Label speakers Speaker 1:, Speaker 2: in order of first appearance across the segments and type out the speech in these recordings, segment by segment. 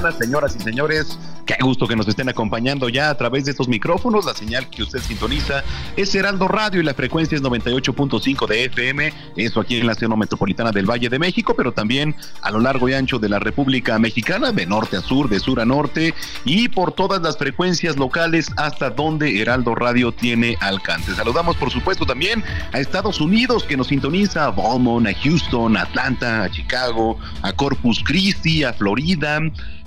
Speaker 1: Señoras y señores, qué gusto que nos estén acompañando ya a través de estos micrófonos. La señal que usted sintoniza es Heraldo Radio y la frecuencia es 98.5 de FM, eso aquí en la zona metropolitana del Valle de México, pero también a lo largo y ancho de la República Mexicana, de norte a sur, de sur a norte y por todas las frecuencias locales hasta donde Heraldo Radio tiene alcance. Saludamos por supuesto también a Estados Unidos que nos sintoniza, a Beaumont, a Houston, a Atlanta, a Chicago, a Corpus Christi, a Florida.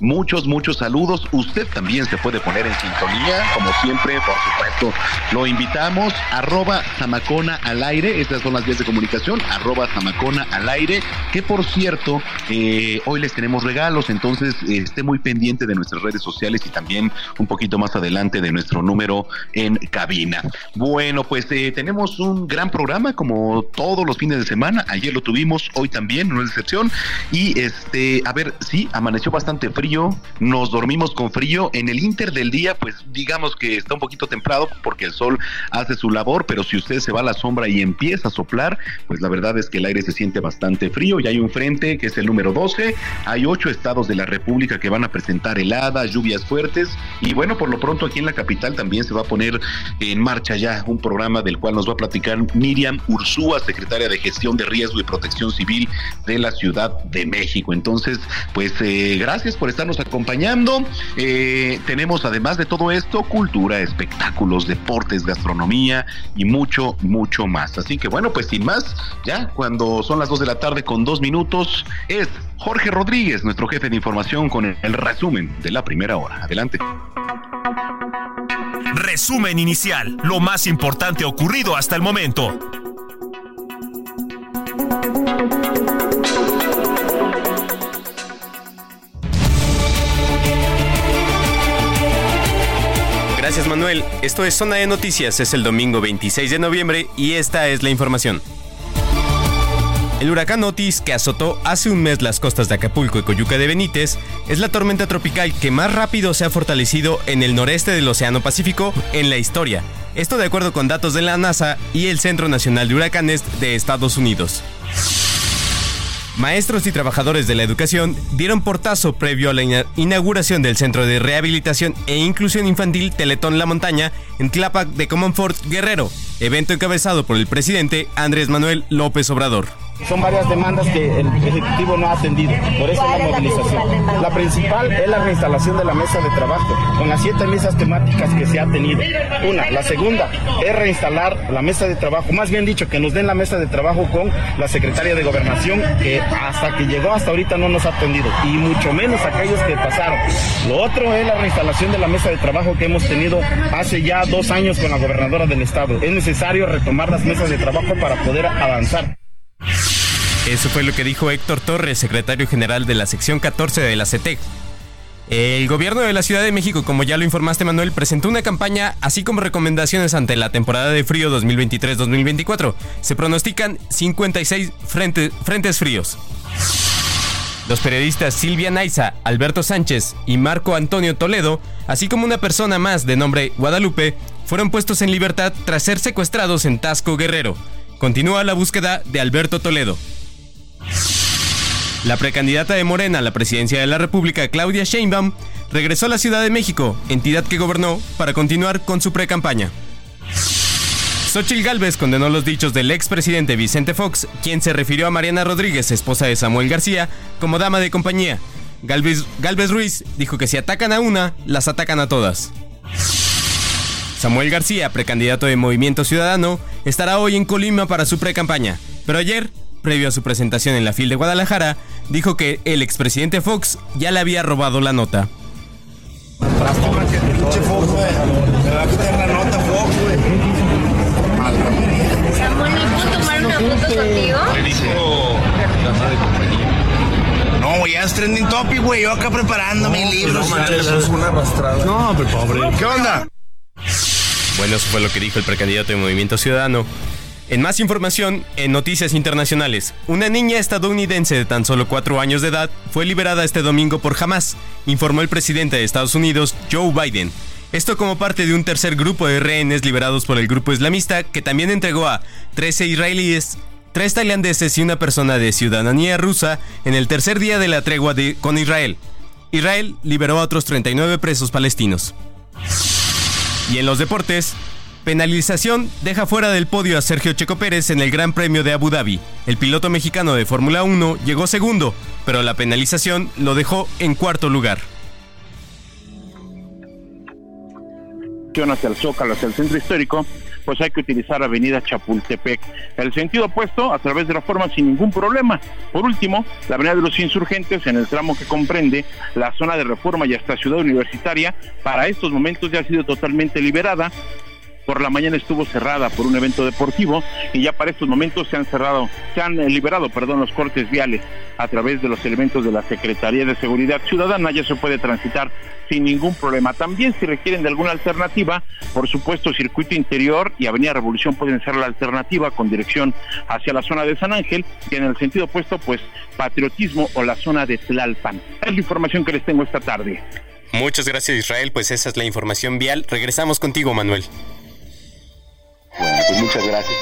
Speaker 1: Muchos, muchos saludos. Usted también se puede poner en sintonía, como siempre, por supuesto, lo invitamos. Arroba Zamacona al aire, estas son las vías de comunicación, arroba Zamacona al aire, que por cierto, eh, hoy les tenemos regalos, entonces eh, esté muy pendiente de nuestras redes sociales y también un poquito más adelante de nuestro número en cabina. Bueno, pues eh, tenemos un gran programa como todos los fines de semana. Ayer lo tuvimos, hoy también, no es excepción. Y este, a ver, sí, amaneció bastante frío, nos dormimos con frío. En el inter del día, pues digamos que está un poquito templado porque el sol hace su labor, pero si usted se va a la sombra y empieza a soplar, pues la verdad es que el aire se siente bastante frío. Y hay un frente que es el número 12. Hay ocho estados de la República que van a presentar heladas, lluvias fuertes. Y bueno, por lo pronto aquí en la capital también se va a poner en marcha ya un programa del cual nos va a platicar Miriam Ursúa, secretaria de Gestión de Riesgo y Protección Civil de la Ciudad de México. Entonces, pues eh, gracias por estarnos acompañando. Eh, tenemos además de todo esto cultura, espectáculos, deportes, gastronomía y mucho, mucho más. Así que bueno, pues sin más, ya cuando son las dos de la tarde con dos minutos, es Jorge Rodríguez, nuestro jefe de información, con el, el resumen de la primera hora. Adelante.
Speaker 2: Resumen inicial, lo más importante ocurrido hasta el momento.
Speaker 3: Gracias Manuel, esto es Zona de Noticias, es el domingo 26 de noviembre y esta es la información. El huracán Otis, que azotó hace un mes las costas de Acapulco y Coyuca de Benítez, es la tormenta tropical que más rápido se ha fortalecido en el noreste del Océano Pacífico en la historia. Esto de acuerdo con datos de la NASA y el Centro Nacional de Huracanes de Estados Unidos. Maestros y trabajadores de la educación dieron portazo previo a la ina- inauguración del Centro de Rehabilitación e Inclusión Infantil Teletón La Montaña en Tlápac de Comonfort Guerrero, evento encabezado por el presidente Andrés Manuel López Obrador.
Speaker 4: Son varias demandas que el Ejecutivo no ha atendido, por eso
Speaker 5: ¿Cuál
Speaker 4: la movilización. La principal es la reinstalación de la mesa de trabajo, con las siete mesas temáticas que se ha tenido. Una. La segunda es reinstalar la mesa de trabajo, más bien dicho, que nos den la mesa de trabajo con la secretaria de Gobernación, que hasta que llegó hasta ahorita no nos ha atendido, y mucho menos aquellos que pasaron. Lo otro es la reinstalación de la mesa de trabajo que hemos tenido hace ya dos años con la gobernadora del estado. Es necesario retomar las mesas de trabajo para poder avanzar.
Speaker 3: Eso fue lo que dijo Héctor Torres, secretario general de la sección 14 de la CETEC. El gobierno de la Ciudad de México, como ya lo informaste Manuel, presentó una campaña así como recomendaciones ante la temporada de frío 2023-2024. Se pronostican 56 frente- frentes fríos. Los periodistas Silvia Naiza, Alberto Sánchez y Marco Antonio Toledo, así como una persona más de nombre Guadalupe, fueron puestos en libertad tras ser secuestrados en Tasco Guerrero. Continúa la búsqueda de Alberto Toledo. La precandidata de Morena a la presidencia de la República, Claudia Sheinbaum, regresó a la Ciudad de México, entidad que gobernó, para continuar con su precampaña. Xochitl Galvez condenó los dichos del expresidente Vicente Fox, quien se refirió a Mariana Rodríguez, esposa de Samuel García, como dama de compañía. Galvez Ruiz dijo que si atacan a una, las atacan a todas. Samuel García, precandidato de Movimiento Ciudadano, estará hoy en Colima para su precampaña, pero ayer, previo a su presentación en la FIL de Guadalajara, dijo que el expresidente Fox ya le había robado la nota.
Speaker 4: No, ya es trending topic, güey. Yo acá preparando mis libros.
Speaker 6: No, No, pero pobre.
Speaker 4: ¿Qué onda?
Speaker 3: Bueno, eso fue lo que dijo el precandidato de Movimiento Ciudadano. En más información, en noticias internacionales, una niña estadounidense de tan solo 4 años de edad fue liberada este domingo por Hamas, informó el presidente de Estados Unidos, Joe Biden. Esto como parte de un tercer grupo de rehenes liberados por el grupo islamista que también entregó a 13 israelíes, 3 tailandeses y una persona de ciudadanía rusa en el tercer día de la tregua con Israel. Israel liberó a otros 39 presos palestinos. Y en los deportes, penalización deja fuera del podio a Sergio Checo Pérez en el Gran Premio de Abu Dhabi. El piloto mexicano de Fórmula 1 llegó segundo, pero la penalización lo dejó en cuarto lugar.
Speaker 7: hacia el Zócalo, hacia el centro histórico, pues hay que utilizar Avenida Chapultepec. El sentido opuesto, a través de la forma, sin ningún problema. Por último, la Avenida de los Insurgentes, en el tramo que comprende la zona de reforma y hasta Ciudad Universitaria, para estos momentos ya ha sido totalmente liberada por la mañana estuvo cerrada por un evento deportivo y ya para estos momentos se han cerrado, se han eh, liberado, perdón, los cortes viales a través de los elementos de la Secretaría de Seguridad Ciudadana, ya se puede transitar sin ningún problema. También si requieren de alguna alternativa, por supuesto, circuito interior y Avenida Revolución pueden ser la alternativa con dirección hacia la zona de San Ángel y en el sentido opuesto, pues patriotismo o la zona de Tlalpan. Es la información que les tengo esta tarde.
Speaker 3: Muchas gracias Israel, pues esa es la información vial. Regresamos contigo, Manuel.
Speaker 1: Bueno, pues muchas gracias.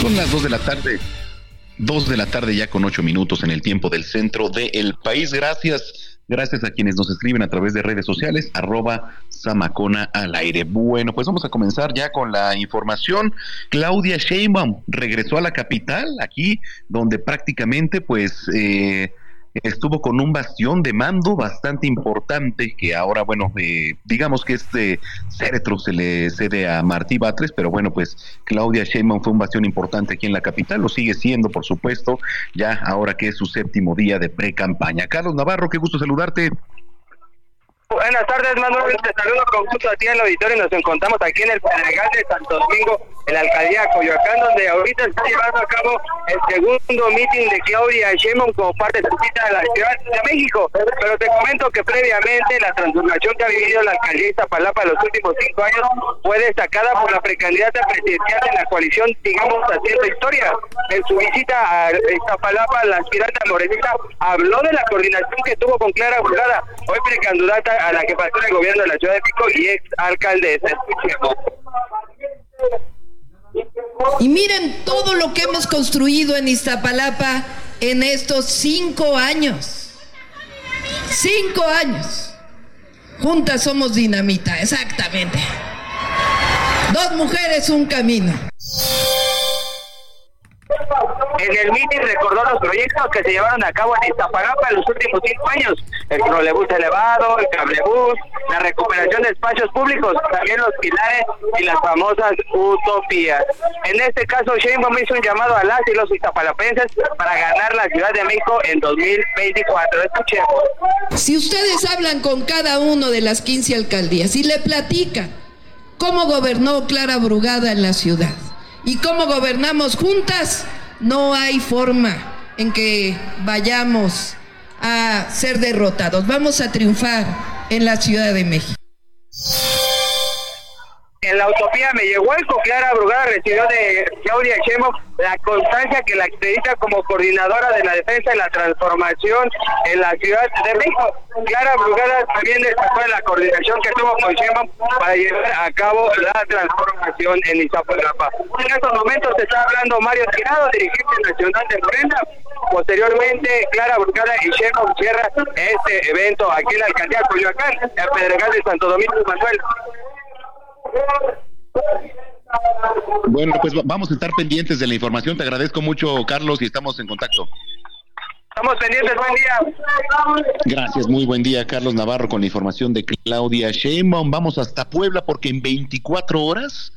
Speaker 1: Son las 2 de la tarde. 2 de la tarde ya con 8 minutos en el tiempo del centro del país. Gracias. Gracias a quienes nos escriben a través de redes sociales, arroba Samacona al aire. Bueno, pues vamos a comenzar ya con la información. Claudia Sheinbaum regresó a la capital, aquí donde prácticamente pues eh, estuvo con un bastión de mando bastante importante que ahora, bueno, eh, digamos que este cetro se le cede a Martí Batres, pero bueno, pues Claudia Sheinbaum fue un bastión importante aquí en la capital, lo sigue siendo, por supuesto, ya ahora que es su séptimo día de pre-campaña. Carlos Navarro, qué gusto saludarte.
Speaker 8: Buenas tardes, Manuel. Te saludo con gusto a ti en el auditorio. Nos encontramos aquí en el Pedregal de Santo Domingo, en la alcaldía de Coyoacán, donde ahorita está llevando a cabo el segundo meeting de Claudia Sheinbaum como parte de su cita de la Ciudad de México. Pero te comento que previamente la transformación que ha vivido la alcaldía de Iztapalapa en los últimos cinco años fue destacada por la precandidata presidencial de la coalición, digamos, haciendo historia. En su visita a Iztapalapa, la aspirante morenita habló de la coordinación que tuvo con Clara Burgada, hoy precandidata a la que pasó el gobierno de la Ciudad de Pico y ex alcaldesa.
Speaker 9: Y miren todo lo que hemos construido en Iztapalapa en estos cinco años. Cinco años. Juntas somos dinamita, exactamente. Dos mujeres, un camino.
Speaker 8: En el meeting recordó los proyectos que se llevaron a cabo en Iztapalapa en los últimos cinco años. El trolebús elevado, el cablebús, la recuperación de espacios públicos, también los pilares y las famosas utopías. En este caso, Sheinbaum hizo un llamado a las y los iztapalapenses para ganar la Ciudad de México en 2024. Escuchemos.
Speaker 9: Si ustedes hablan con cada uno de las 15 alcaldías y le platican cómo gobernó Clara Brugada en la ciudad y cómo gobernamos juntas, no hay forma en que vayamos a ser derrotados. Vamos a triunfar en la Ciudad de México.
Speaker 8: En la utopía me llegó el Clara Brugada recibió de Claudia Sheinbaum la constancia que la acredita como coordinadora de la defensa y la transformación en la Ciudad de México. Clara Brugada también destacó en la coordinación que tuvo con Sheinbaum para llevar a cabo la transformación en Iztapalapa. En estos momentos se está hablando Mario Tirado, dirigente nacional de Morena. Posteriormente, Clara Brugada y Sheinbaum cierra este evento aquí en la alcaldía de Coyoacán, en Pedregal de Santo Domingo Manuel.
Speaker 1: Bueno, pues vamos a estar pendientes de la información. Te agradezco mucho, Carlos, y estamos en contacto.
Speaker 8: Estamos pendientes, buen día.
Speaker 1: Gracias, muy buen día, Carlos Navarro, con la información de Claudia Sheinbaum. Vamos hasta Puebla porque en 24 horas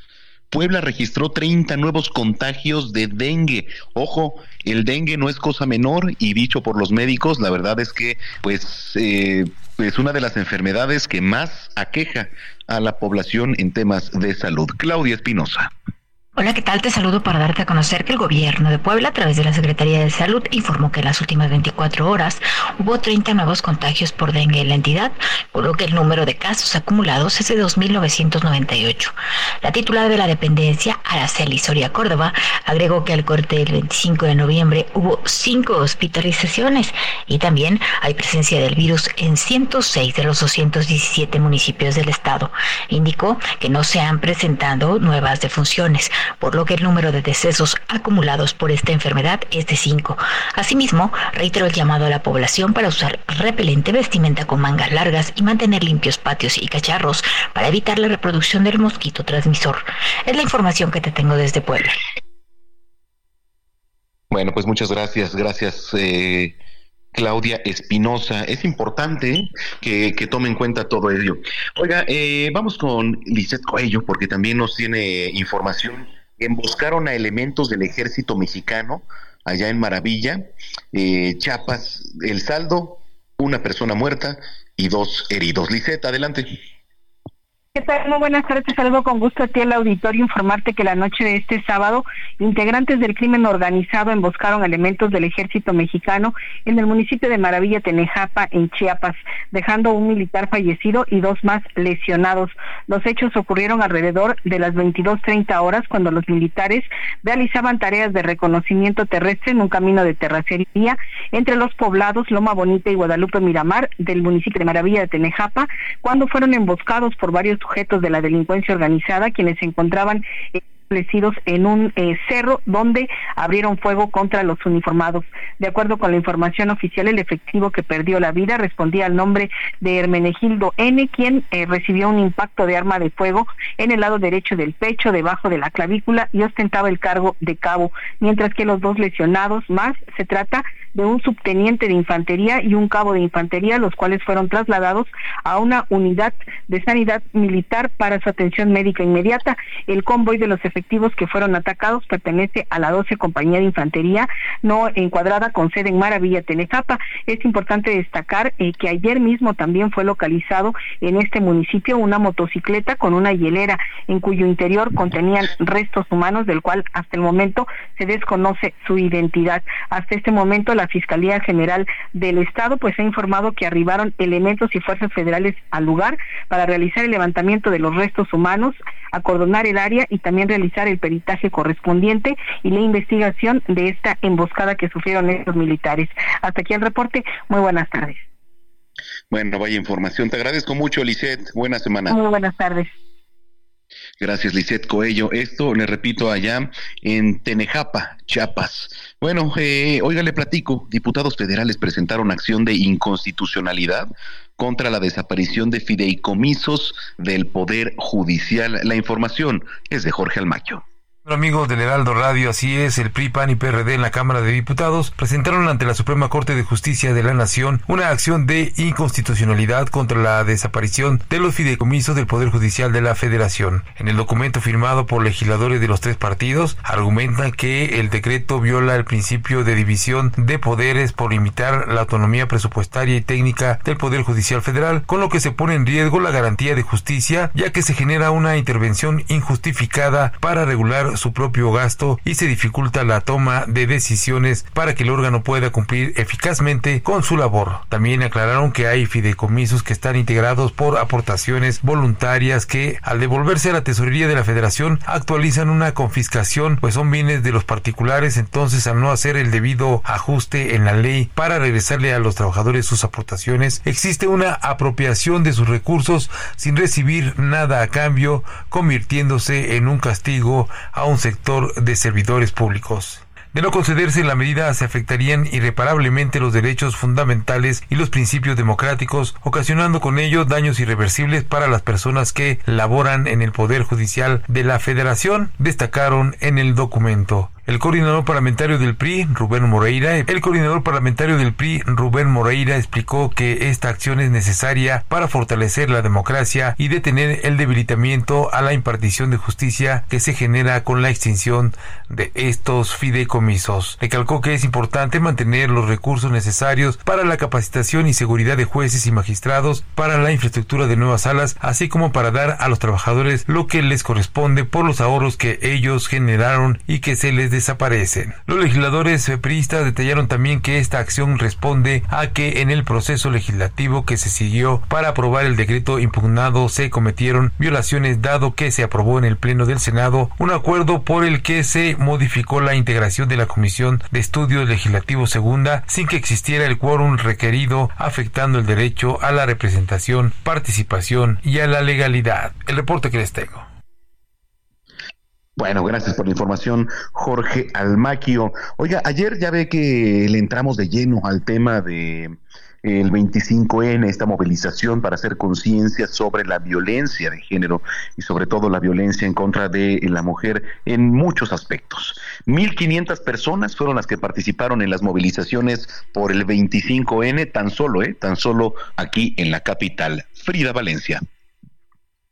Speaker 1: Puebla registró 30 nuevos contagios de dengue. Ojo, el dengue no es cosa menor y dicho por los médicos, la verdad es que pues eh, es una de las enfermedades que más aqueja a la población en temas de salud. Claudia Espinosa.
Speaker 10: Hola, ¿qué tal? Te saludo para darte a conocer que el gobierno de Puebla, a través de la Secretaría de Salud, informó que en las últimas 24 horas hubo 30 nuevos contagios por dengue en la entidad, por lo que el número de casos acumulados es de 2.998. La titular de la dependencia, Araceli Soria Córdoba, agregó que al corte del 25 de noviembre hubo 5 hospitalizaciones y también hay presencia del virus en 106 de los 217 municipios del estado. Indicó que no se han presentado nuevas defunciones por lo que el número de decesos acumulados por esta enfermedad es de 5. Asimismo, reiteró el llamado a la población para usar repelente vestimenta con mangas largas y mantener limpios patios y cacharros para evitar la reproducción del mosquito transmisor. Es la información que te tengo desde Puebla.
Speaker 1: Bueno, pues muchas gracias, gracias. Eh, Claudia Espinosa. Es importante que, tome en cuenta todo ello. Oiga, eh, vamos con Lizeth Coello, porque también nos tiene información. Emboscaron a elementos del ejército mexicano allá en Maravilla, eh, Chiapas. El saldo, una persona muerta y dos heridos. Lizeth, adelante.
Speaker 11: ¿Qué tal? Muy buenas tardes. Saludo con gusto a ti el auditorio. Informarte que la noche de este sábado, integrantes del crimen organizado emboscaron elementos del ejército mexicano en el municipio de Maravilla, Tenejapa, en Chiapas, dejando un militar fallecido y dos más lesionados. Los hechos ocurrieron alrededor de las 22.30 horas cuando los militares realizaban tareas de reconocimiento terrestre en un camino de terracería entre los poblados Loma Bonita y Guadalupe Miramar del municipio de Maravilla de Tenejapa, cuando fueron emboscados por varios sujetos de la delincuencia organizada quienes se encontraban establecidos en un eh, cerro donde abrieron fuego contra los uniformados. De acuerdo con la información oficial, el efectivo que perdió la vida respondía al nombre de Hermenegildo N, quien eh, recibió un impacto de arma de fuego en el lado derecho del pecho, debajo de la clavícula y ostentaba el cargo de cabo, mientras que los dos lesionados más se trata de un subteniente de infantería y un cabo de infantería, los cuales fueron trasladados a una unidad de sanidad militar para su atención médica inmediata. El convoy de los efectivos que fueron atacados pertenece a la 12 Compañía de Infantería, no encuadrada con sede en Maravilla, Tenejapa. Es importante destacar eh, que ayer mismo también fue localizado en este municipio una motocicleta con una hielera en cuyo interior contenían restos humanos, del cual hasta el momento se desconoce su identidad. Hasta este momento la Fiscalía General del Estado pues ha informado que arribaron elementos y fuerzas federales al lugar para realizar el levantamiento de los restos humanos, acordonar el área y también realizar el peritaje correspondiente y la investigación de esta emboscada que sufrieron estos militares. Hasta aquí el reporte. Muy buenas tardes.
Speaker 1: Bueno, vaya información. Te agradezco mucho, Lisette. Buena semana.
Speaker 11: Muy buenas tardes.
Speaker 1: Gracias, Lisette Coello. Esto, le repito, allá en Tenejapa, Chiapas. Bueno, eh, oiga, le platico. Diputados federales presentaron acción de inconstitucionalidad contra la desaparición de fideicomisos del Poder Judicial. La información es de Jorge Almaquio.
Speaker 12: Amigos del Heraldo Radio, así es, el PRI, PAN y PRD en la Cámara de Diputados presentaron ante la Suprema Corte de Justicia de la Nación una acción de inconstitucionalidad contra la desaparición de los fideicomisos del Poder Judicial de la Federación. En el documento firmado por legisladores de los tres partidos, argumentan que el decreto viola el principio de división de poderes por limitar la autonomía presupuestaria y técnica del Poder Judicial Federal, con lo que se pone en riesgo la garantía de justicia, ya que se genera una intervención injustificada para regular su propio gasto y se dificulta la toma de decisiones para que el órgano pueda cumplir eficazmente con su labor. También aclararon que hay fideicomisos que están integrados por aportaciones voluntarias que al devolverse a la tesorería de la federación actualizan una confiscación pues son bienes de los particulares entonces al no hacer el debido ajuste en la ley para regresarle a los trabajadores sus aportaciones existe una apropiación de sus recursos sin recibir nada a cambio convirtiéndose en un castigo a un sector de servidores públicos. De no concederse la medida se afectarían irreparablemente los derechos fundamentales y los principios democráticos, ocasionando con ello daños irreversibles para las personas que laboran en el Poder Judicial de la Federación, destacaron en el documento. El coordinador parlamentario del PRI, Rubén Moreira, el coordinador parlamentario del PRI, Rubén Moreira, explicó que esta acción es necesaria para fortalecer la democracia y detener el debilitamiento a la impartición de justicia que se genera con la extinción de estos fideicomisos. Recalcó que es importante mantener los recursos necesarios para la capacitación y seguridad de jueces y magistrados, para la infraestructura de nuevas salas, así como para dar a los trabajadores lo que les corresponde por los ahorros que ellos generaron y que se les desaparecen. Los legisladores priistas detallaron también que esta acción responde a que en el proceso legislativo que se siguió para aprobar el decreto impugnado se cometieron violaciones dado que se aprobó en el Pleno del Senado un acuerdo por el que se modificó la integración de la Comisión de Estudios Legislativos Segunda sin que existiera el quórum requerido afectando el derecho a la representación, participación y a la legalidad. El reporte que les tengo.
Speaker 1: Bueno, gracias por la información, Jorge Almaquio. Oiga, ayer ya ve que le entramos de lleno al tema de el 25N, esta movilización para hacer conciencia sobre la violencia de género y sobre todo la violencia en contra de la mujer en muchos aspectos. 1.500 personas fueron las que participaron en las movilizaciones por el 25N, tan solo, ¿eh? Tan solo aquí en la capital. Frida Valencia.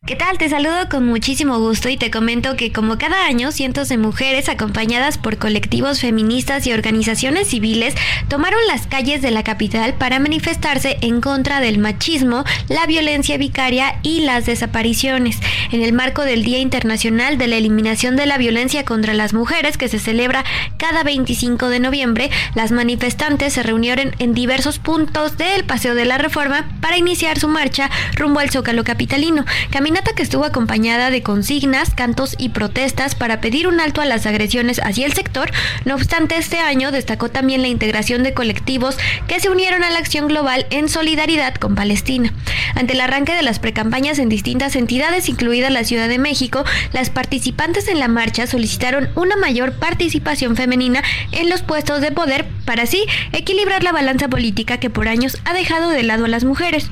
Speaker 13: ¿Qué tal? Te saludo con muchísimo gusto y te comento que como cada año cientos de mujeres acompañadas por colectivos feministas y organizaciones civiles tomaron las calles de la capital para manifestarse en contra del machismo, la violencia vicaria y las desapariciones. En el marco del Día Internacional de la Eliminación de la Violencia contra las Mujeres que se celebra cada 25 de noviembre, las manifestantes se reunieron en diversos puntos del Paseo de la Reforma para iniciar su marcha rumbo al Zócalo Capitalino que estuvo acompañada de consignas, cantos y protestas para pedir un alto a las agresiones hacia el sector. No obstante, este año destacó también la integración de colectivos que se unieron a la acción global en solidaridad con Palestina. Ante el arranque de las precampañas en distintas entidades, incluida la Ciudad de México, las participantes en la marcha solicitaron una mayor participación femenina en los puestos de poder para así equilibrar la balanza política que por años ha dejado de lado a las mujeres.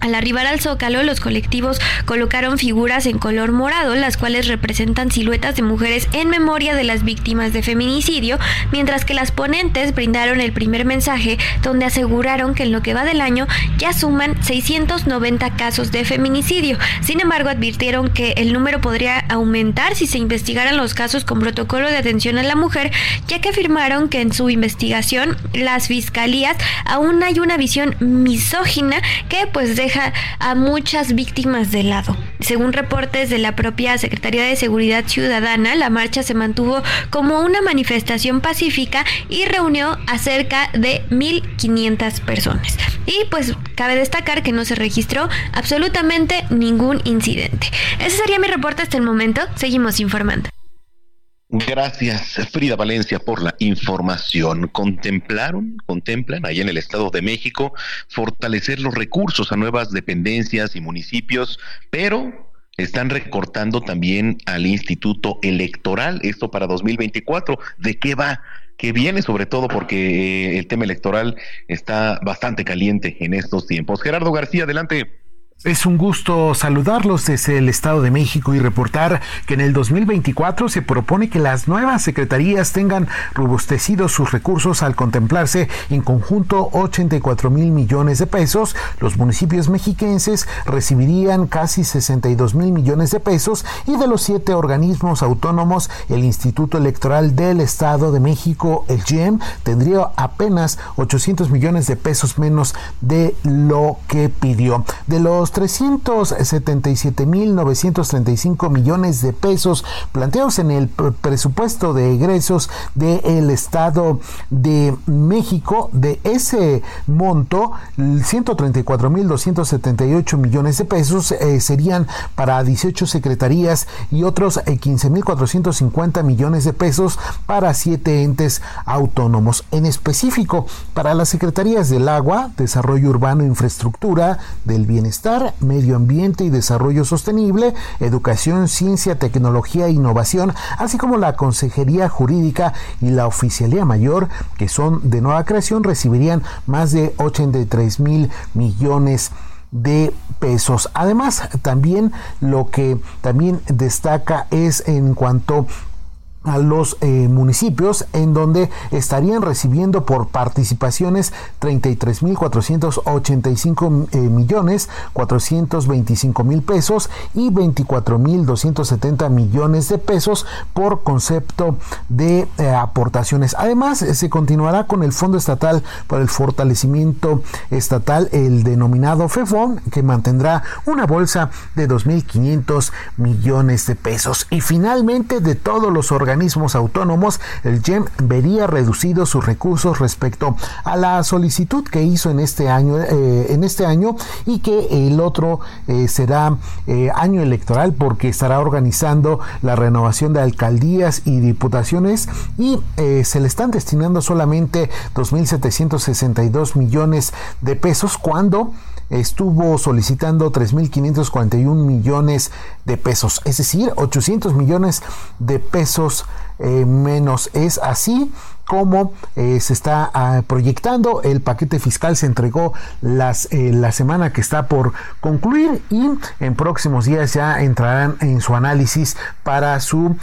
Speaker 13: Al arribar al zócalo, los colectivos colocaron figuras en color morado, las cuales representan siluetas de mujeres en memoria de las víctimas de feminicidio, mientras que las ponentes brindaron el primer mensaje donde aseguraron que en lo que va del año ya suman 690 casos de feminicidio. Sin embargo, advirtieron que el número podría aumentar si se investigaran los casos con protocolo de atención a la mujer, ya que afirmaron que en su investigación las fiscalías aún hay una visión misógina que pues deja a muchas víctimas de lado. Según reportes de la propia Secretaría de Seguridad Ciudadana, la marcha se mantuvo como una manifestación pacífica y reunió a cerca de 1.500 personas. Y pues cabe destacar que no se registró absolutamente ningún incidente. Ese sería mi reporte hasta el momento. Seguimos informando.
Speaker 1: Gracias, Frida Valencia, por la información. Contemplaron, contemplan ahí en el Estado de México fortalecer los recursos a nuevas dependencias y municipios, pero están recortando también al Instituto Electoral, esto para 2024. ¿De qué va? ¿Qué viene? Sobre todo porque eh, el tema electoral está bastante caliente en estos tiempos. Gerardo García, adelante.
Speaker 14: Es un gusto saludarlos desde el Estado de México y reportar que en el 2024 se propone que las nuevas secretarías tengan robustecidos sus recursos al contemplarse en conjunto 84 mil millones de pesos. Los municipios mexiquenses recibirían casi 62 mil millones de pesos y de los siete organismos autónomos, el Instituto Electoral del Estado de México, el GIEM, tendría apenas 800 millones de pesos menos de lo que pidió. De los
Speaker 15: los 377.935 millones de pesos planteados en el presupuesto de egresos del Estado de México, de ese monto, 134.278 millones de pesos eh, serían para 18 secretarías y otros 15.450 eh, millones de pesos para siete entes autónomos. En específico, para las secretarías del agua, desarrollo urbano, infraestructura, del bienestar, medio ambiente y desarrollo sostenible, educación, ciencia, tecnología e innovación, así como la Consejería Jurídica y la Oficialía Mayor, que son de nueva creación, recibirían más de 83 mil millones de pesos. Además, también lo que también destaca es en cuanto a los eh, municipios en donde estarían recibiendo por participaciones 33.485 eh, millones 425 mil pesos y 24.270 millones de pesos por concepto de eh, aportaciones. Además, se continuará con el Fondo Estatal para el Fortalecimiento Estatal, el denominado FEFON, que mantendrá una bolsa de 2.500 millones de pesos. Y finalmente, de todos los organismos organismos autónomos, el GEM vería reducidos sus recursos respecto a la solicitud que hizo en este año, eh, en este año y que el otro eh, será eh, año electoral porque estará organizando la renovación de alcaldías y diputaciones y se le están destinando solamente 2.762 millones de pesos cuando estuvo solicitando 3.541 millones de pesos, es decir, 800 millones de pesos eh, menos. Es así como eh, se está ah, proyectando. El paquete fiscal se entregó las, eh, la semana que está por concluir y en próximos días ya entrarán en su análisis para su,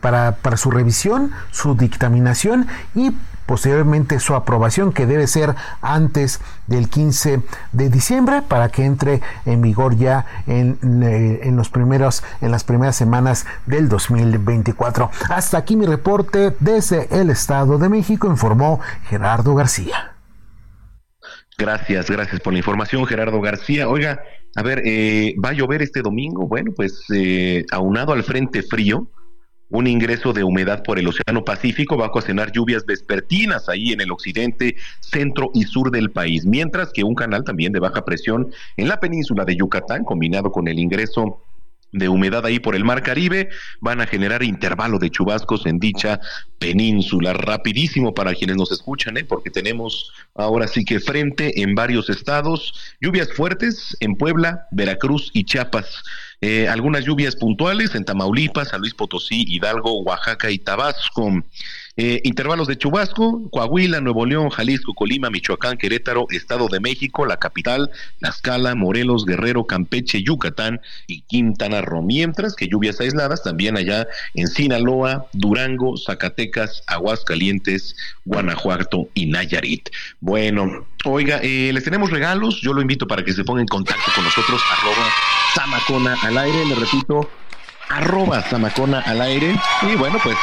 Speaker 15: para, para su revisión, su dictaminación y posteriormente su aprobación que debe ser antes del 15 de diciembre para que entre en vigor ya en, eh, en, los primeros en las primeras semanas del 2024. Hasta aquí mi reporte desde el Estado de México informó Gerardo García.
Speaker 1: Gracias, gracias por la información, Gerardo García. Oiga, a ver, eh, ¿va a llover este domingo? Bueno, pues eh, aunado al frente frío, un ingreso de humedad por el Océano Pacífico va a ocasionar lluvias vespertinas ahí en el occidente, centro y sur del país, mientras que un canal también de baja presión en la península de Yucatán, combinado con el ingreso de humedad ahí por el Mar Caribe van a generar intervalo de chubascos en dicha península. Rapidísimo para quienes nos escuchan, ¿eh? porque tenemos ahora sí que frente en varios estados, lluvias fuertes en Puebla, Veracruz y Chiapas. Eh, algunas lluvias puntuales en Tamaulipas, San Luis Potosí, Hidalgo, Oaxaca y Tabasco. Eh, intervalos de chubasco, Coahuila, Nuevo León, Jalisco, Colima, Michoacán, Querétaro, Estado de México, la capital, Tlaxcala, Morelos, Guerrero, Campeche, Yucatán y Quintana Roo. Mientras que lluvias aisladas también allá en Sinaloa, Durango, Zacatecas, Aguascalientes, Guanajuato y Nayarit. Bueno, oiga, eh, les tenemos regalos. Yo lo invito para que se ponga en contacto con nosotros, arroba Samacona al aire. Le repito, arroba Samacona al aire. Y bueno, pues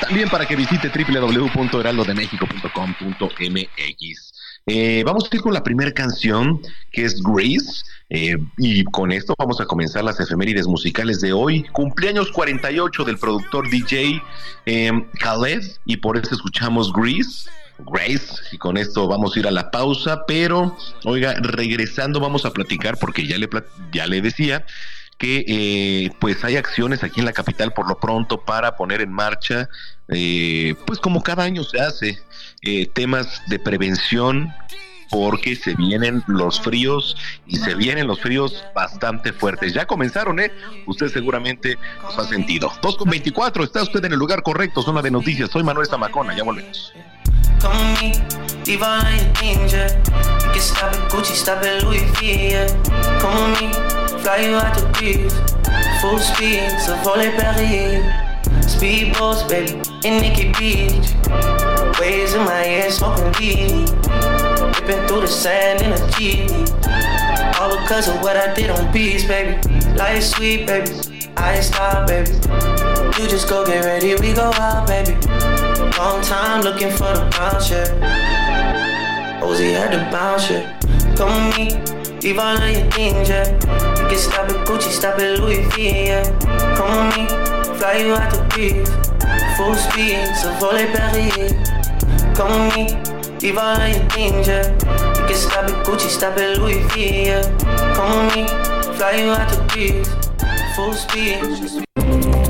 Speaker 1: también para que visite www.heraldodemexico.com.mx. Eh, vamos a ir con la primera canción, que es Grace. Eh, y con esto vamos a comenzar las efemérides musicales de hoy. Cumpleaños 48 del productor DJ eh, Khaled, y por eso escuchamos Grease. Grace, y con esto vamos a ir a la pausa, pero oiga, regresando vamos a platicar porque ya le, ya le decía que eh, pues hay acciones aquí en la capital por lo pronto para poner en marcha, eh, pues como cada año se hace, eh, temas de prevención porque se vienen los fríos y se vienen los fríos bastante fuertes. Ya comenzaron, ¿eh? Usted seguramente los ha sentido. 2 con 24, está usted en el lugar correcto, zona de noticias. Soy Manuel Zamacona, ya volvemos. Fly you out to peace. Full speed, so volley Paris. Speedboats, baby, in Nikki Beach. Waves in my ear, smoking weed. Ripping through the sand in a Jeep. All because of what I did on beats, baby. Life sweet, baby. I ain't stop, baby. You just go get ready, we go out, baby. Long time looking for the bounce, yeah. Ozzy had the bounce, yeah. Come with me
Speaker 16: Leave all of your things, yeah. You can stop at Gucci, stop at Louis V, yeah. Come with me, fly you out to peace. Full speed, so volley Paris. Come with me, leave all of your things, yeah. You can stop at Gucci, stop at Louis V, yeah. Come with me, fly you out to peace. Full speed.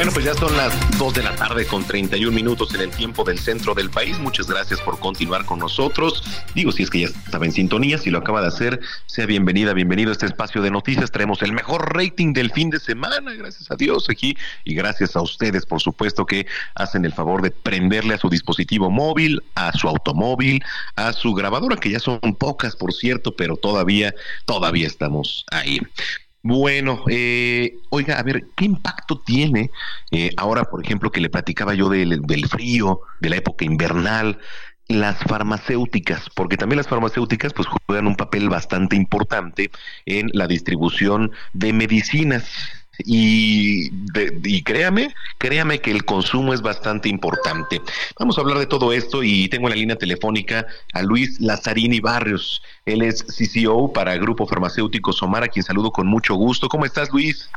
Speaker 1: Bueno, pues ya son las 2 de la tarde con 31 minutos en el tiempo del centro del país. Muchas gracias por continuar con nosotros. Digo, si es que ya estaba en sintonía, si lo acaba de hacer, sea bienvenida, bienvenido a este espacio de noticias. Traemos el mejor rating del fin de semana, gracias a Dios aquí y gracias a ustedes, por supuesto, que hacen el favor de prenderle a su dispositivo móvil, a su automóvil, a su grabadora, que ya son pocas, por cierto, pero todavía, todavía estamos ahí. Bueno, eh, oiga, a ver, ¿qué impacto tiene eh, ahora, por ejemplo, que le platicaba yo del, del frío, de la época invernal, las farmacéuticas, porque también las farmacéuticas pues juegan un papel bastante importante en la distribución de medicinas y, y créame, créame que el consumo es bastante importante. Vamos a hablar de todo esto y tengo en la línea telefónica a Luis Lazarini Barrios. Él es CCO para Grupo Farmacéutico Somar, a quien saludo con mucho gusto. ¿Cómo estás, Luis?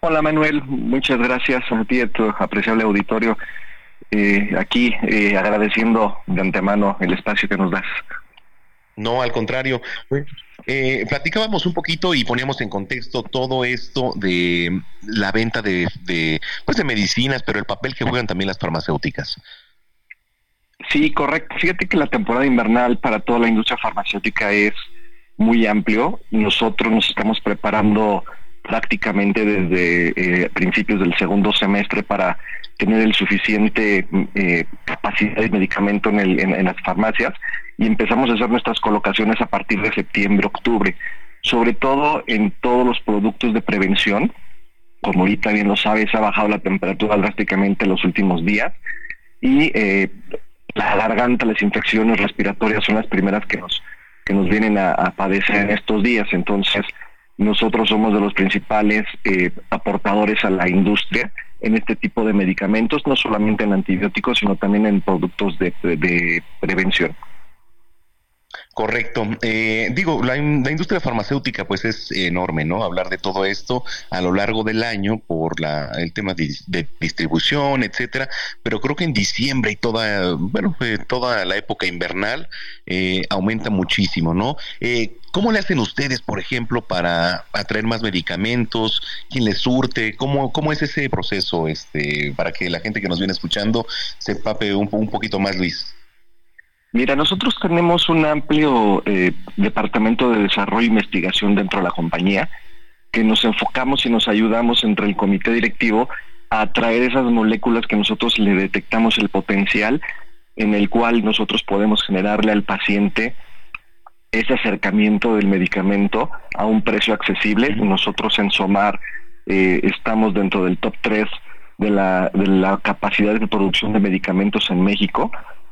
Speaker 17: Hola, Manuel. Muchas gracias a ti y a tu apreciable auditorio. Eh, aquí eh, agradeciendo de antemano el espacio que nos das.
Speaker 1: No, al contrario. Eh, platicábamos un poquito y poníamos en contexto todo esto de la venta de, pues de medicinas, pero el papel que juegan también las farmacéuticas.
Speaker 17: Sí, correcto. Fíjate que la temporada invernal para toda la industria farmacéutica es muy amplio. Nosotros nos estamos preparando prácticamente desde eh, principios del segundo semestre para tener el suficiente eh, capacidad de medicamento en, el, en, las farmacias y empezamos a hacer nuestras colocaciones a partir de septiembre, octubre, sobre todo en todos los productos de prevención. Como ahorita bien lo sabes, ha bajado la temperatura drásticamente en los últimos días y eh, la garganta, las infecciones respiratorias son las primeras que nos que nos vienen a, padecer en estos días. Entonces, nosotros somos de los principales eh, aportadores a la industria en este tipo de medicamentos, no solamente en antibióticos, sino también en productos de, de prevención.
Speaker 1: Correcto. Eh, digo, la, industria farmacéutica pues es enorme, ¿no? Hablar de todo esto a lo largo del año por la, el tema de, distribución, etcétera. Pero creo que en diciembre y toda, bueno, eh, toda la época invernal eh, aumenta muchísimo, ¿no? ¿Cómo le hacen ustedes, por ejemplo, para atraer más medicamentos? ¿Quién les surte? ¿Cómo, cómo es ese proceso, este, para que la gente que nos viene escuchando se pape un, un poquito más, Luis?
Speaker 17: Mira, nosotros tenemos un amplio eh, departamento de desarrollo e investigación dentro de la compañía que nos enfocamos y nos ayudamos entre el comité directivo a traer esas moléculas que nosotros le detectamos el potencial en el cual nosotros podemos generarle al paciente ese acercamiento del medicamento a un precio accesible. Nosotros en Somar eh, estamos dentro del top 3 de la, de la capacidad de producción de medicamentos en México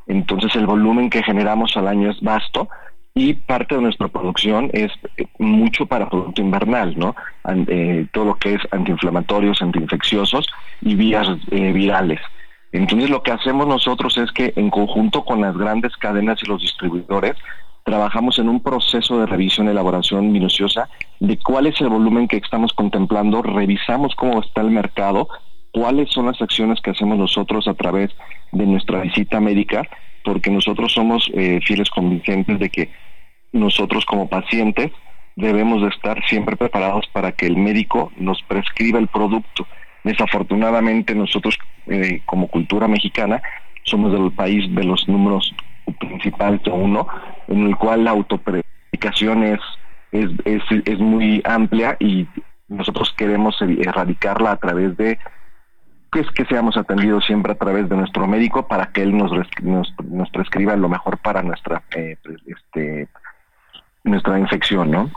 Speaker 17: entonces el volumen que generamos al año es vasto y parte de nuestra producción es eh, mucho para producto invernal, ¿no? Eh, todo lo que es antiinflamatorios, antiinfecciosos y vías eh, virales. Entonces lo que hacemos nosotros es que en conjunto con las grandes cadenas y los distribuidores trabajamos en un proceso de revisión elaboración minuciosa de cuál es el volumen que estamos contemplando, revisamos cómo está el mercado, cuáles son las acciones que hacemos nosotros a través de nuestra visita médica, porque nosotros somos eh, fieles convincentes de que nosotros como pacientes debemos de estar siempre preparados para que el médico nos prescriba el producto. Desafortunadamente nosotros eh, como cultura mexicana somos del país de los números principales de uno, en el cual la autopredicación es, es, es muy amplia y nosotros queremos erradicarla a través de que es que seamos atendidos siempre a través de nuestro médico para que él nos, nos, prescriba lo mejor para nuestra eh, este, nuestra infección, ¿no?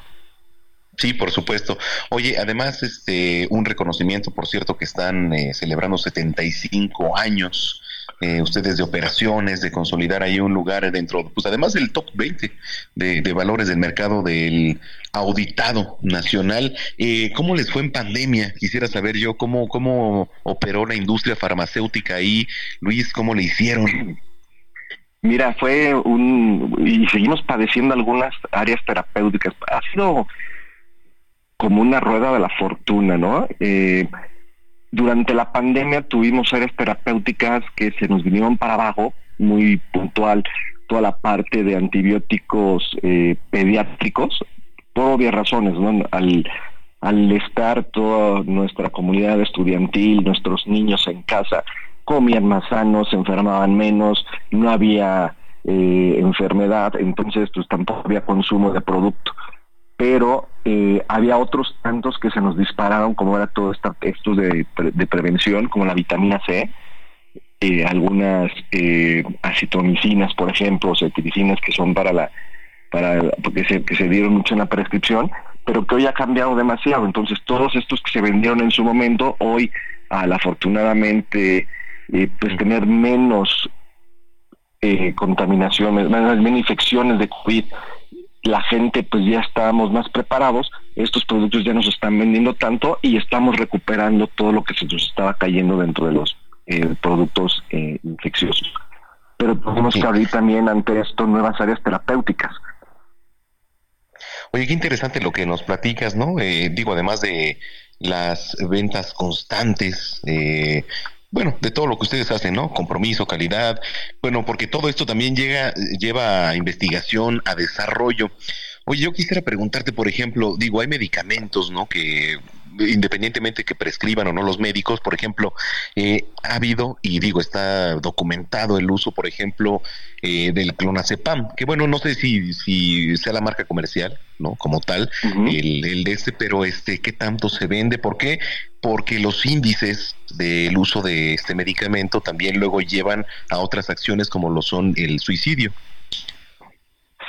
Speaker 1: Sí, por supuesto. Oye, además, este, un reconocimiento, por cierto, que están eh, celebrando 75 años eh, ustedes de operaciones, de consolidar ahí un lugar dentro, pues además del top 20 de, valores del mercado del auditado nacional. Eh, ¿Cómo les fue en pandemia? Quisiera saber yo cómo, cómo operó la industria farmacéutica ahí. Luis, ¿cómo le hicieron?
Speaker 17: Mira, fue un... y seguimos padeciendo algunas áreas terapéuticas. Ha sido como una rueda de la fortuna, ¿no? Eh, durante la pandemia tuvimos áreas terapéuticas que se nos vinieron para abajo, muy puntual, toda la parte de antibióticos eh, pediátricos, por obvias razones, ¿no? Al, estar toda nuestra comunidad estudiantil, nuestros niños en casa, comían más sanos, se enfermaban menos, no había eh, enfermedad, entonces pues tampoco había consumo de producto pero eh, había otros tantos que se nos dispararon, como era todo esta, estos de, prevención, como la vitamina C, eh, algunas eh, por ejemplo, cetiricinas que son para la, para porque se, que se dieron mucho en la prescripción, pero que hoy ha cambiado demasiado. Entonces, todos estos que se vendieron en su momento, hoy, al afortunadamente, eh, pues tener menos eh, contaminación, menos infecciones de COVID la gente pues ya estábamos más preparados, estos productos ya nos están vendiendo tanto y estamos recuperando todo lo que se nos estaba cayendo dentro de los eh, productos eh, infecciosos. Pero tenemos que abrir también ante esto nuevas áreas terapéuticas.
Speaker 1: Oye, qué interesante lo que nos platicas, ¿no? Eh, digo, además de las ventas constantes, eh, bueno, de todo lo que ustedes hacen, ¿no? Compromiso, calidad, bueno, porque todo esto también llega, lleva a investigación, a desarrollo. Oye, yo quisiera preguntarte, por ejemplo, digo, hay medicamentos, ¿no? Que independientemente que prescriban o no los médicos, por ejemplo, eh, ha habido, y digo, está documentado el uso, por ejemplo, eh, del clonazepam, que bueno, no sé si, si sea la marca comercial, ¿no? Como tal, el, el, de este, pero este, ¿qué tanto se vende? ¿Por qué? Porque los índices del uso de este medicamento también luego llevan a otras acciones como lo son el suicidio.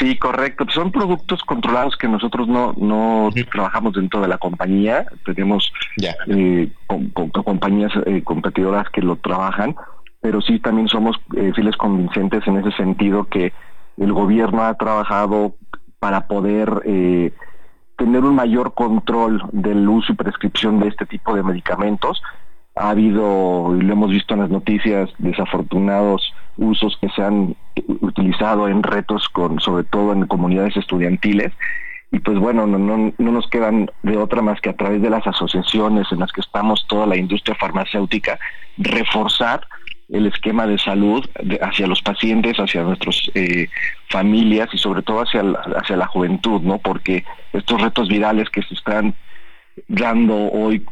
Speaker 17: Sí, correcto. Son productos controlados que nosotros no, no trabajamos dentro de la compañía. Tenemos eh, compañías eh, competidoras que lo trabajan, pero sí también somos eh, fieles convincentes en ese sentido que el gobierno ha trabajado para poder eh, tener un mayor control del uso y prescripción de este tipo de medicamentos ha habido, y lo hemos visto en las noticias, desafortunados usos que se han utilizado en retos, con, sobre todo en comunidades estudiantiles. Y pues bueno, no, no, no nos quedan de otra más que a través de las asociaciones en las que estamos toda la industria farmacéutica, reforzar el esquema de salud hacia los pacientes, hacia nuestras eh, familias y sobre todo hacia, hacia la juventud, ¿no? Porque estos retos virales que se están dando hoy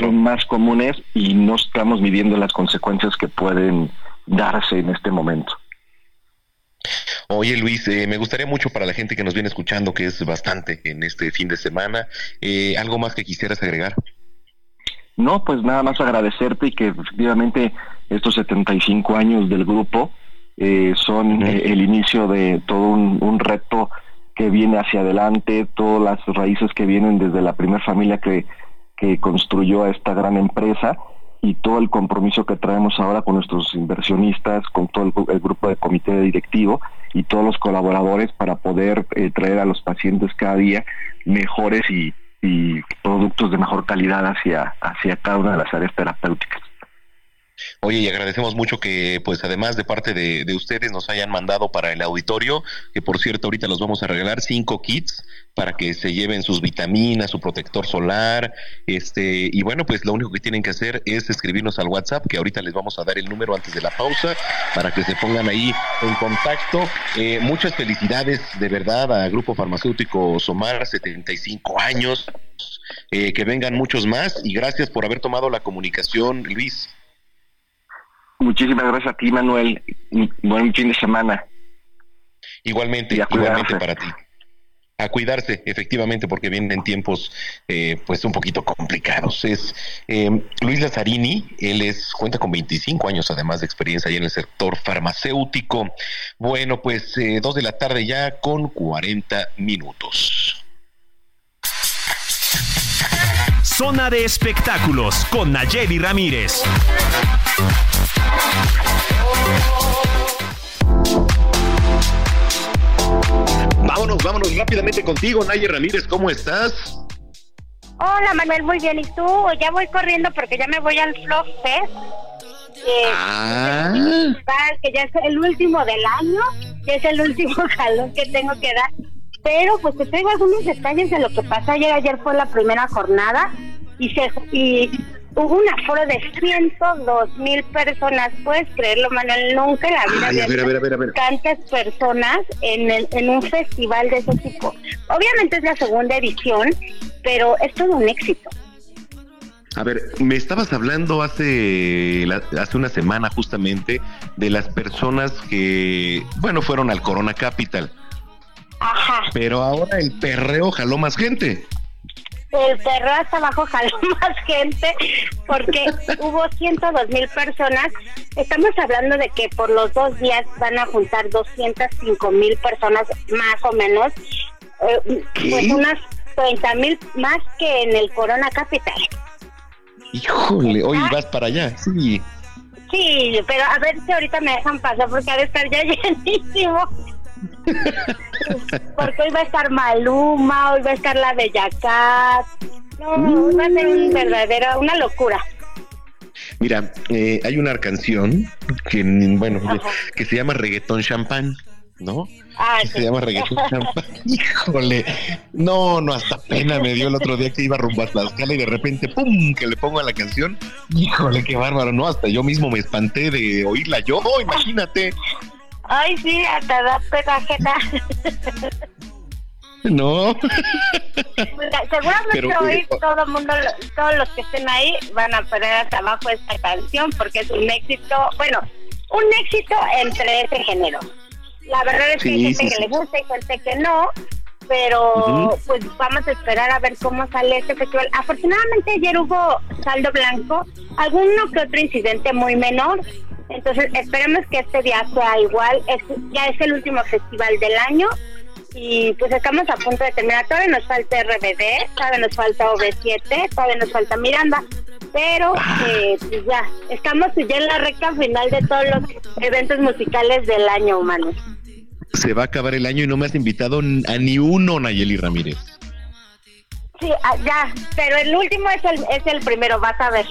Speaker 17: son más comunes y no estamos midiendo las consecuencias que pueden darse en este momento.
Speaker 1: Oye Luis, eh, me gustaría mucho para la gente que nos viene escuchando, que es bastante en este fin de semana, eh, ¿algo más que quisieras agregar?
Speaker 17: No, pues nada más agradecerte y que efectivamente estos 75 años del grupo eh, son el inicio de todo un, un, reto que viene hacia adelante, todas las raíces que vienen desde la primera familia que que construyó a esta gran empresa y todo el compromiso que traemos ahora con nuestros inversionistas, con todo el, grupo de comité directivo y todos los colaboradores para poder eh, traer a los pacientes cada día mejores y, productos de mejor calidad hacia, hacia cada una de las áreas terapéuticas.
Speaker 1: Oye, y agradecemos mucho que, pues, además de parte de, de, ustedes, nos hayan mandado para el auditorio, que por cierto, ahorita los vamos a regalar cinco kits para que se lleven sus vitaminas, su protector solar, este, y bueno, pues lo único que tienen que hacer es escribirnos al WhatsApp, que ahorita les vamos a dar el número antes de la pausa, para que se pongan ahí en contacto. Eh, muchas felicidades, de verdad, a Grupo Farmacéutico Somar, 75 años, eh, que vengan muchos más, y gracias por haber tomado la comunicación, Luis.
Speaker 17: Muchísimas gracias a ti, Manuel. Buen fin de semana.
Speaker 1: Igualmente, igualmente para ti. A cuidarse, efectivamente, porque vienen tiempos eh, pues un poquito complicados. Es eh, Luis Lazzarini, él es, cuenta con 25 años además de experiencia ahí en el sector farmacéutico. Bueno, pues eh, dos de la tarde ya con 40 minutos.
Speaker 2: Zona de espectáculos con Nayeli Ramírez.
Speaker 1: Vámonos, vámonos rápidamente contigo, Nayeli Ramírez, ¿cómo estás?
Speaker 18: Hola Manuel, muy bien. ¿Y tú? Ya voy corriendo porque ya me voy al Flow Fest.
Speaker 1: ah.
Speaker 18: que ya es el último del año, que es el último jalón que tengo que dar. Pero pues te traigo algunos detalles de lo que pasó ayer. Ayer fue la primera jornada y se y hubo un aforo de 102 mil personas. ¿Puedes creerlo, Manuel? Nunca en la vida
Speaker 1: Ay, a ver, a ver, a ver, a ver.
Speaker 18: tantas personas en, el- en un festival de ese tipo. Obviamente es la segunda edición, pero es todo un éxito.
Speaker 1: A ver, me estabas hablando hace, hace una semana justamente de las personas que, bueno, fueron al Corona Capital,
Speaker 18: Ajá.
Speaker 1: pero ahora el perreo jaló más gente.
Speaker 18: El perro hasta abajo jaló más gente porque hubo 102 mil personas. Estamos hablando de que por los dos días van a juntar 205 mil personas más o menos. Eh, pues unas 30 mil más que en el Corona Capital.
Speaker 1: Híjole, hoy vas para allá, sí.
Speaker 18: Sí, pero a ver si ahorita me dejan pasar porque ha de estar ya llenísimo. Porque hoy va a estar Maluma, hoy va a estar la Bella Cat. No, va a ser un verdadero, una locura.
Speaker 1: Mira, eh, hay una canción que, bueno, que se llama Reggaetón Champán, ¿no?
Speaker 18: Ah,
Speaker 1: Que se llama Reggaetón Champán. Híjole, no, no, hasta pena me dio el otro día que iba rumbo a Tlaxcala y de repente, ¡pum!, que le pongo a la canción. Híjole, qué bárbaro, ¿no? Hasta yo mismo me espanté de oírla yo, imagínate.
Speaker 18: Ay, sí, hasta da pedajeta.
Speaker 1: No.
Speaker 18: Seguramente
Speaker 1: Pero,
Speaker 18: hoy todo el mundo, todos los que estén ahí van a poner hasta abajo esta canción porque es un éxito, bueno, un éxito entre ese género. La verdad es que hay
Speaker 19: Sí,
Speaker 18: gente
Speaker 19: sí,
Speaker 18: que
Speaker 19: sí.
Speaker 18: le gusta y gente que no, pero pues vamos a esperar a ver cómo sale este festival. Afortunadamente ayer hubo saldo blanco, alguno que otro incidente muy menor, entonces esperemos que este día sea igual, es, ya es el último festival del año y pues estamos a punto de terminar. Todavía nos falta RBD, todavía nos falta OV7, todavía nos falta Miranda, pero eh, pues ya, estamos ya en la recta final de todos los eventos musicales del año, humano.
Speaker 1: Se va a acabar el año y no me has invitado a ni uno, Nayeli Ramírez.
Speaker 18: Sí, ah, ya, pero el último es el, es el primero, vas a ver.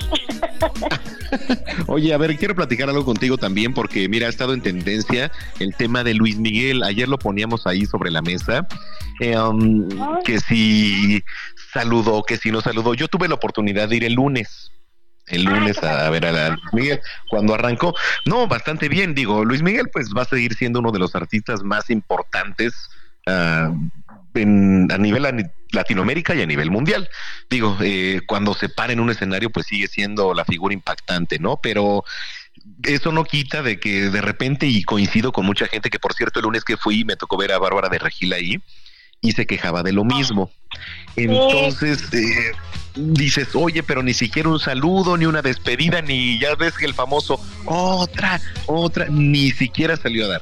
Speaker 1: Oye, a ver, quiero platicar algo contigo también porque, mira, ha estado en tendencia el tema de Luis Miguel. Ayer lo poníamos ahí sobre la mesa. eh, um, que si saludó, que si no saludó. Yo tuve la oportunidad de ir el lunes. El lunes a, ver a, Luis Miguel cuando arrancó. No, bastante bien. Digo, Luis Miguel pues va a seguir siendo uno de los artistas más importantes ah, en- a nivel Latinoamérica y a nivel mundial. Digo, eh, cuando se para en un escenario, pues sigue siendo la figura impactante, ¿no? Pero eso no quita de que de repente, y coincido con mucha gente, que por cierto, el lunes que fui me tocó ver a Bárbara de Regil ahí y se quejaba de lo mismo. Entonces, eh, dices, oye, pero ni siquiera un saludo, ni una despedida, ni ya ves que el famoso, otra, otra, ni siquiera salió a dar.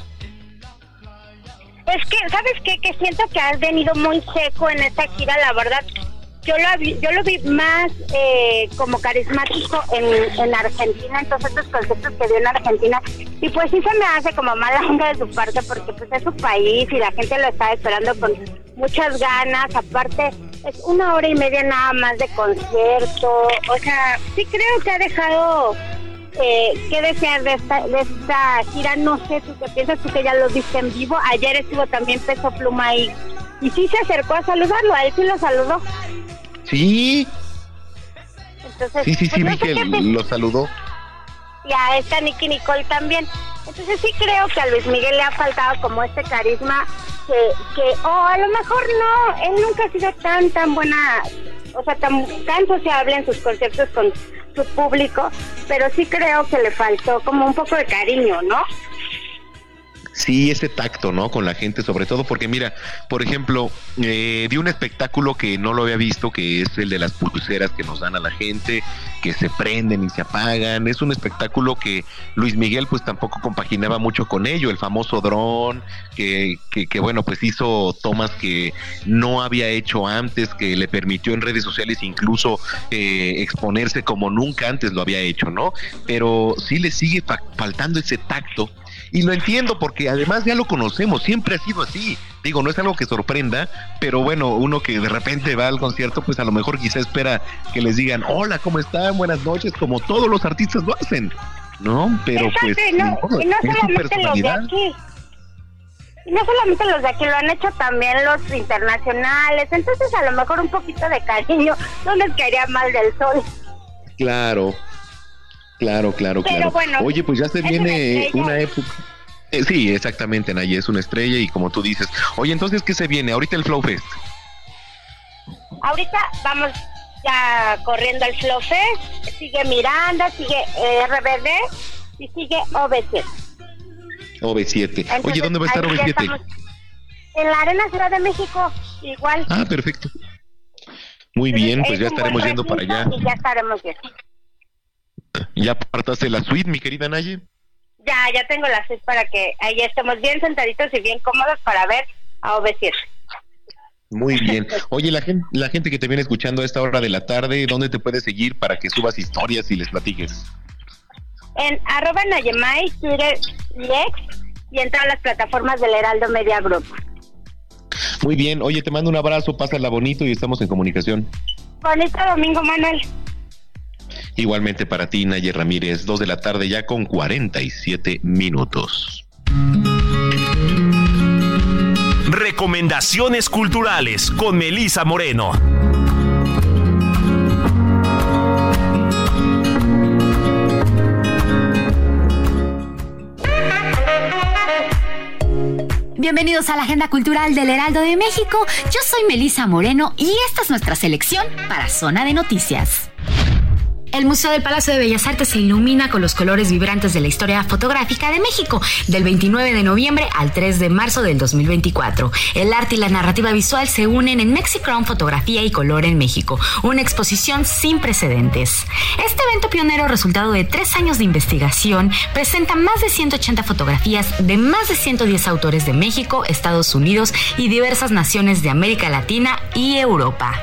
Speaker 18: Es que, ¿sabes qué? Que siento que has venido muy seco en esta gira, la verdad. Yo lo vi, yo lo vi más eh, como carismático en, en Argentina, en todos estos conceptos que dio en Argentina. Y pues sí se me hace como mala onda de su parte porque pues es su país y la gente lo está esperando con muchas ganas. Aparte, es una hora y media nada más de concierto. O sea, sí creo que ha dejado eh, qué desear de esta, de esta gira. No sé, tú qué piensas, tú que ya lo viste en vivo. Ayer estuvo también Peso Pluma ahí. Y sí se acercó a saludarlo, a él sí lo saludó.
Speaker 1: Sí,
Speaker 18: Entonces,
Speaker 1: sí, sí, sí,
Speaker 18: pues, no sé
Speaker 1: que lo saludó.
Speaker 18: y a esta Nicky Nicole también. Entonces sí creo que a Luis Miguel le ha faltado como este carisma que, que o a lo mejor no, él nunca ha sido tan, tan buena, o sea, tan, tan sociable en sus conciertos con su público, pero sí creo que le faltó como un poco de cariño, ¿no?
Speaker 1: Sí, ese tacto, ¿no? Con la gente, sobre todo porque mira, por ejemplo, eh, de un espectáculo que no lo había visto, que es el de las pulseras que nos dan a la gente, que se prenden y se apagan. Es un espectáculo que Luis Miguel pues tampoco compaginaba mucho con ello, el famoso dron, que, que, que bueno, pues hizo tomas que no había hecho antes, que le permitió en redes sociales incluso eh, exponerse como nunca antes lo había hecho, ¿no? Pero sí le sigue faltando ese tacto y lo entiendo porque además ya lo conocemos, siempre ha sido así. Digo, no es algo que sorprenda, pero bueno, uno que de repente va al concierto, pues a lo mejor quizá espera que les digan, hola, ¿cómo están? Buenas noches, como todos los artistas lo hacen, ¿no? Pero pues...
Speaker 18: No, y no solamente los de aquí. no solamente los de aquí, lo han hecho también los internacionales, entonces a lo mejor un poquito de cariño no les caería mal del sol.
Speaker 1: Claro, Claro, claro, claro. Oye, pues ya se viene una, época. Eh, sí, exactamente, Naye, es una estrella y como tú dices. Oye, entonces, ¿qué se viene? Ahorita el Flow Fest.
Speaker 18: Ahorita vamos ya corriendo el Flow Fest, sigue Miranda, sigue eh, RBD y sigue OV7.
Speaker 1: OV7. Oye, ¿dónde va a estar OV7?
Speaker 18: En la Arena Ciudad de México, igual.
Speaker 1: Ah, perfecto. Muy bien, pues ya estaremos yendo para allá.
Speaker 18: Y ya estaremos yendo.
Speaker 1: ¿Ya apartaste la suite, mi querida Naye?
Speaker 18: Ya, ya tengo la suite para que ahí estemos bien sentaditos y bien cómodos para ver a OV7.
Speaker 1: Muy bien. Oye, la gente, la gente que te viene escuchando a esta hora de la tarde, ¿dónde te puede seguir para que subas historias y les platiques?
Speaker 18: En arroba Nayemay, Twitter y y en todas las plataformas del Heraldo Media Group.
Speaker 1: Muy bien. Oye, te mando un abrazo, pásala bonito y estamos en comunicación.
Speaker 18: Bonito domingo, Manuel.
Speaker 1: Igualmente para ti, Nayer Ramírez, 2 de la tarde ya con 47 minutos.
Speaker 2: Recomendaciones culturales con Melisa Moreno.
Speaker 19: Bienvenidos a la Agenda Cultural del Heraldo de México. Yo soy Melisa Moreno y esta es nuestra selección para Zona de Noticias. El Museo del Palacio de Bellas Artes se ilumina con los colores vibrantes de la historia fotográfica de México, del 29 de noviembre al 3 de marzo del 2024. El arte y la narrativa visual se unen en Mexicron Fotografía y Color en México, una exposición sin precedentes. Este evento pionero, resultado de tres años de investigación, presenta más de 180 fotografías de más de 110 autores de México, Estados Unidos y diversas naciones de América Latina y Europa.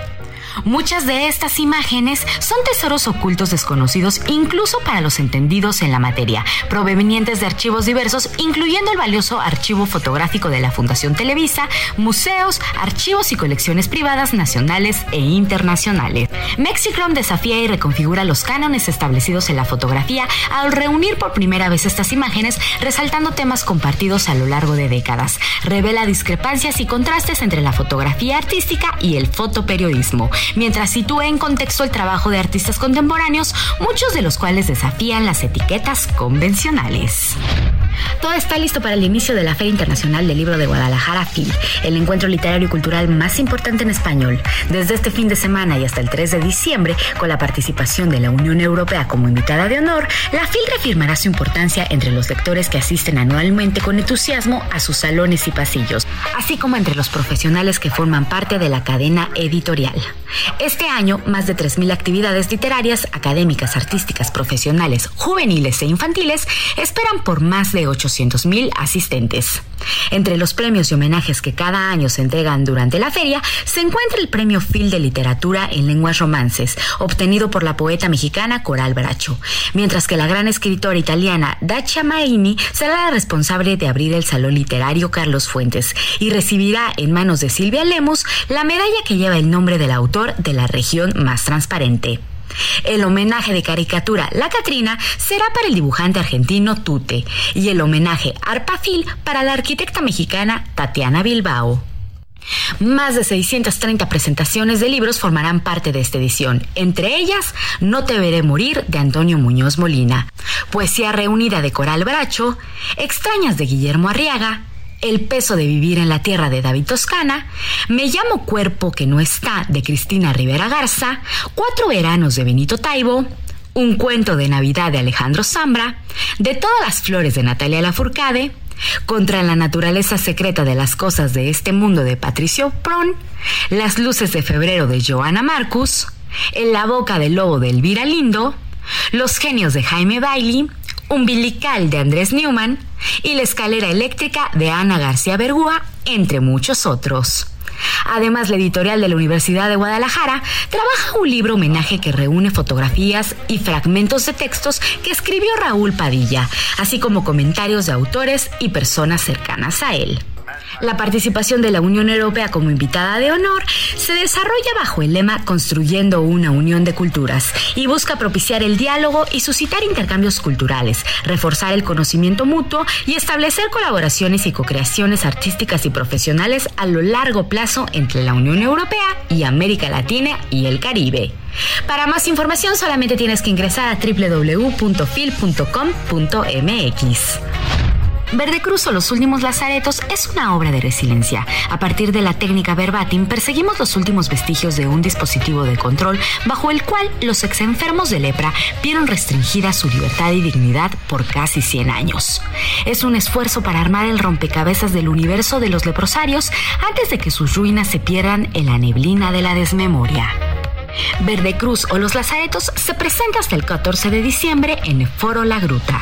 Speaker 19: Muchas de estas imágenes son tesoros ocultos desconocidos incluso para los entendidos en la materia, provenientes de archivos diversos, incluyendo el valioso archivo fotográfico de la Fundación Televisa, museos, archivos y colecciones privadas nacionales e internacionales. Mexicron desafía y reconfigura los cánones establecidos en la fotografía al reunir por primera vez estas imágenes, resaltando temas compartidos a lo largo de décadas. Revela discrepancias y contrastes entre la fotografía artística y el fotoperiodismo mientras sitúa en contexto el trabajo de artistas contemporáneos, muchos de los cuales desafían las etiquetas convencionales. Todo está listo para el inicio de la Feria Internacional del Libro de Guadalajara, FIL, el encuentro literario y cultural más importante en español. Desde este fin de semana y hasta el 3 de diciembre, con la participación de la Unión Europea como invitada de honor, la FIL reafirmará su importancia entre los lectores que asisten anualmente con entusiasmo a sus salones y pasillos, así como entre los profesionales que forman parte de la cadena editorial. Este año, más de 3.000 actividades literarias, académicas, artísticas, profesionales, juveniles e infantiles esperan por más de 800.000 asistentes. Entre los premios y homenajes que cada año se entregan durante la feria, se encuentra el Premio Phil de Literatura en Lenguas Romances, obtenido por la poeta mexicana Coral Bracho, mientras que la gran escritora italiana Dacia Maini será la responsable de abrir el Salón Literario Carlos Fuentes y recibirá en manos de Silvia Lemus la medalla que lleva el nombre del autor de la región más transparente. El homenaje de caricatura La Catrina será para el dibujante argentino Tute y el homenaje Arpafil para la arquitecta mexicana Tatiana Bilbao. Más de 630 presentaciones de libros formarán parte de esta edición, entre ellas No te veré morir de Antonio Muñoz Molina, Poesía reunida de Coral Bracho, Extrañas de Guillermo Arriaga, el peso de vivir en la tierra de David Toscana, Me llamo cuerpo que no está de Cristina Rivera Garza, Cuatro veranos de Benito Taibo, Un cuento de Navidad de Alejandro Zambra, De todas las flores de Natalia Lafourcade, Contra la naturaleza secreta de las cosas de este mundo de Patricio Pron, Las luces de febrero de Joana Marcus, En la boca del lobo de Elvira Lindo, Los genios de Jaime Bailey, Umbilical de Andrés Newman y La escalera eléctrica de Ana García Bergúa, entre muchos otros. Además, la editorial de la Universidad de Guadalajara trabaja un libro homenaje que reúne fotografías y fragmentos de textos que escribió Raúl Padilla, así como comentarios de autores y personas cercanas a él. La participación de la Unión Europea como invitada de honor se desarrolla bajo el lema Construyendo una Unión de Culturas y busca propiciar el diálogo y suscitar intercambios culturales, reforzar el conocimiento mutuo y establecer colaboraciones y co-creaciones artísticas y profesionales a lo largo plazo entre la Unión Europea y América Latina y el Caribe. Para más información solamente tienes que ingresar a www.fil.com.mx. Verde Cruz o Los Últimos Lazaretos es una obra de resiliencia. A partir de la técnica verbatim, perseguimos los últimos vestigios de un dispositivo de control bajo el cual los exenfermos de lepra vieron restringida su libertad y dignidad por casi 100 años. Es un esfuerzo para armar el rompecabezas del universo de los leprosarios antes de que sus ruinas se pierdan en la neblina de la desmemoria. Verde Cruz o Los Lazaretos se presenta hasta el 14 de diciembre en Foro La Gruta.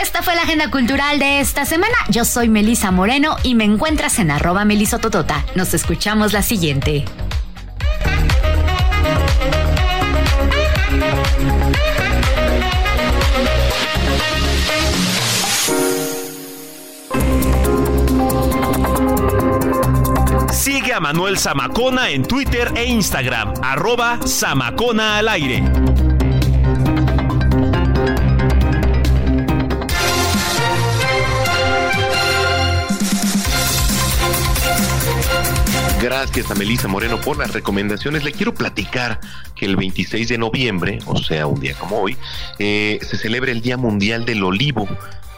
Speaker 19: Esta fue la agenda cultural de esta semana. Yo soy Melisa Moreno y me encuentras en arroba melisototota. Nos escuchamos la siguiente.
Speaker 2: Sigue a Manuel Zamacona en Twitter e Instagram, arroba Zamacona al aire.
Speaker 1: Gracias a Melissa Moreno por las recomendaciones. Le quiero platicar que el 26 de noviembre, o sea, un día como hoy, eh, se celebra el Día Mundial del Olivo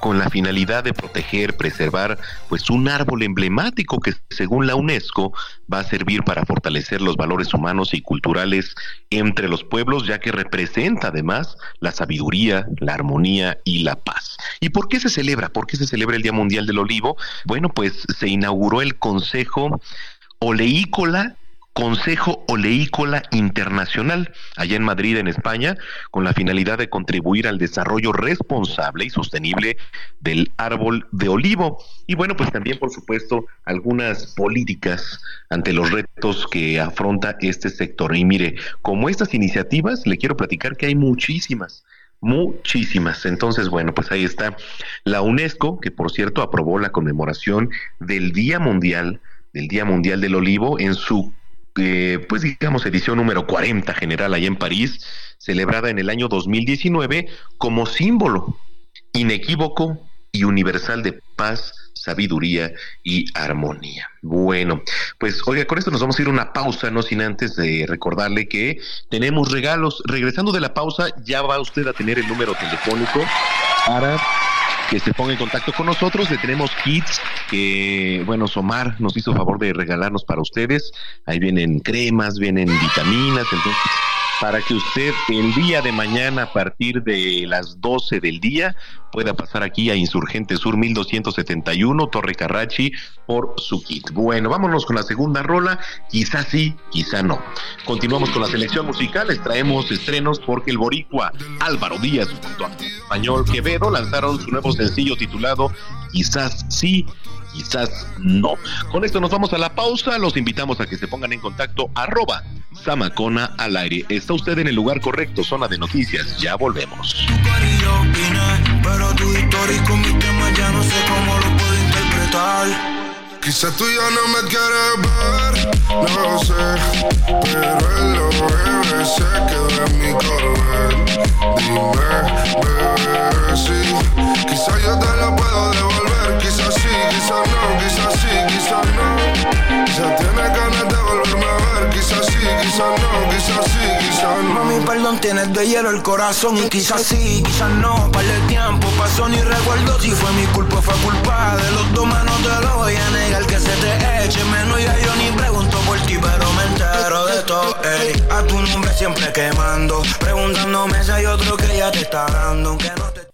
Speaker 1: con la finalidad de proteger, preservar, pues un árbol emblemático que según la UNESCO va a servir para fortalecer los valores humanos y culturales entre los pueblos, ya que representa además la sabiduría, la armonía y la paz. ¿Y por qué se celebra? ¿Por qué se celebra el Día Mundial del Olivo? Bueno, pues se inauguró el Consejo Oleícola Consejo Oleícola Internacional, allá en Madrid, en España, con la finalidad de contribuir al desarrollo responsable y sostenible del árbol de olivo. Y bueno, pues también, por supuesto, algunas políticas ante los retos que afronta este sector. Y mire, como estas iniciativas, le quiero platicar que hay muchísimas muchísimas. Entonces, bueno, pues ahí está la UNESCO, que por cierto aprobó la conmemoración del Día Mundial del Día Mundial del Olivo en su, eh, pues digamos, edición número 40 general allá en París, celebrada en el año 2019 como símbolo inequívoco y universal de paz, sabiduría y armonía. Bueno, pues oiga, con esto nos vamos a ir a una pausa, no sin antes de recordarle que tenemos regalos. Regresando de la pausa, ya va usted a tener el número telefónico para que se ponga en contacto con nosotros. Le tenemos kits que, bueno, Somar nos hizo favor de regalarnos para ustedes. Ahí vienen cremas, vienen vitaminas, entonces para que usted el día de mañana a partir de las 12 del día pueda pasar aquí a Insurgente Sur 1271, Torre Carrachi, por su kit. Bueno, vámonos con la segunda rola, quizás sí, quizá no. Continuamos con la selección musical, les traemos estrenos porque el boricua Álvaro Díaz junto a español Quevedo lanzaron su nuevo sencillo titulado Quizás sí, quizás no. Con esto nos vamos a la pausa, los invitamos a que se pongan en contacto arroba Samacona al aire. Está usted en el lugar correcto, zona de noticias, ya volvemos.
Speaker 20: Pero tu historia con mi tema ya no sé cómo lo puedo interpretar. Quizás tú ya no me quieres ver, no sé, pero lo bebé se quedó en mi corazón. Dime, bebé, sí, quizás yo te lo puedo devolver, quizás no, quizás sí, quizás no. Quizás tienes ganas de volverme a ver, quizás sí, quizás no, quizás sí, quizás no. Mami,
Speaker 5: perdón, tienes de hielo el corazón. Y quizás sí, quizás no. Para el tiempo pasó ni recuerdo si fue mi culpa o fue culpa de los dos manos. Te lo voy a negar que se te eche menos. Ya yo ni pregunto por ti, pero me entero de todo. Ey. A tu nombre siempre quemando. Preguntándome si hay otro que ya te está dando. Aunque no te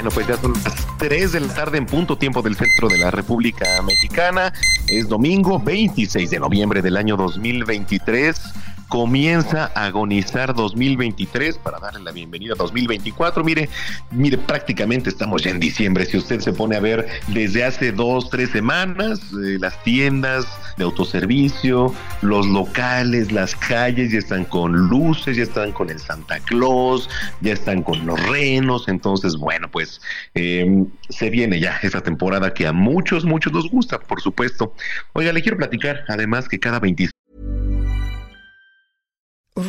Speaker 1: Bueno, pues ya son las 3 de la tarde en punto tiempo del centro de la República Mexicana. Es domingo 26 de noviembre del año 2023 comienza a agonizar 2023 para darle la bienvenida a 2024. Mire, mire, prácticamente estamos ya en diciembre. Si usted se pone a ver desde hace dos, tres semanas, eh, las tiendas de autoservicio, los locales, las calles ya están con luces, ya están con el Santa Claus, ya están con los renos. Entonces, bueno, pues eh, se viene ya esa temporada que a muchos, muchos nos gusta, por supuesto. Oiga, le quiero platicar además que cada 26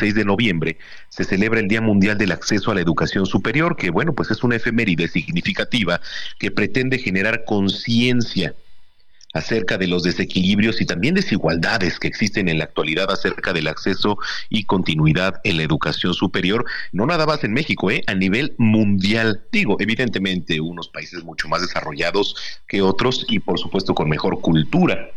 Speaker 1: 6 de noviembre se celebra el Día Mundial del Acceso a la Educación Superior, que bueno, pues es una efeméride significativa que pretende generar conciencia acerca de los desequilibrios y también desigualdades que existen en la actualidad acerca del acceso y continuidad en la educación superior, no nada más en México, ¿eh? a nivel mundial. Digo, evidentemente unos países mucho más desarrollados que otros y por supuesto con mejor cultura.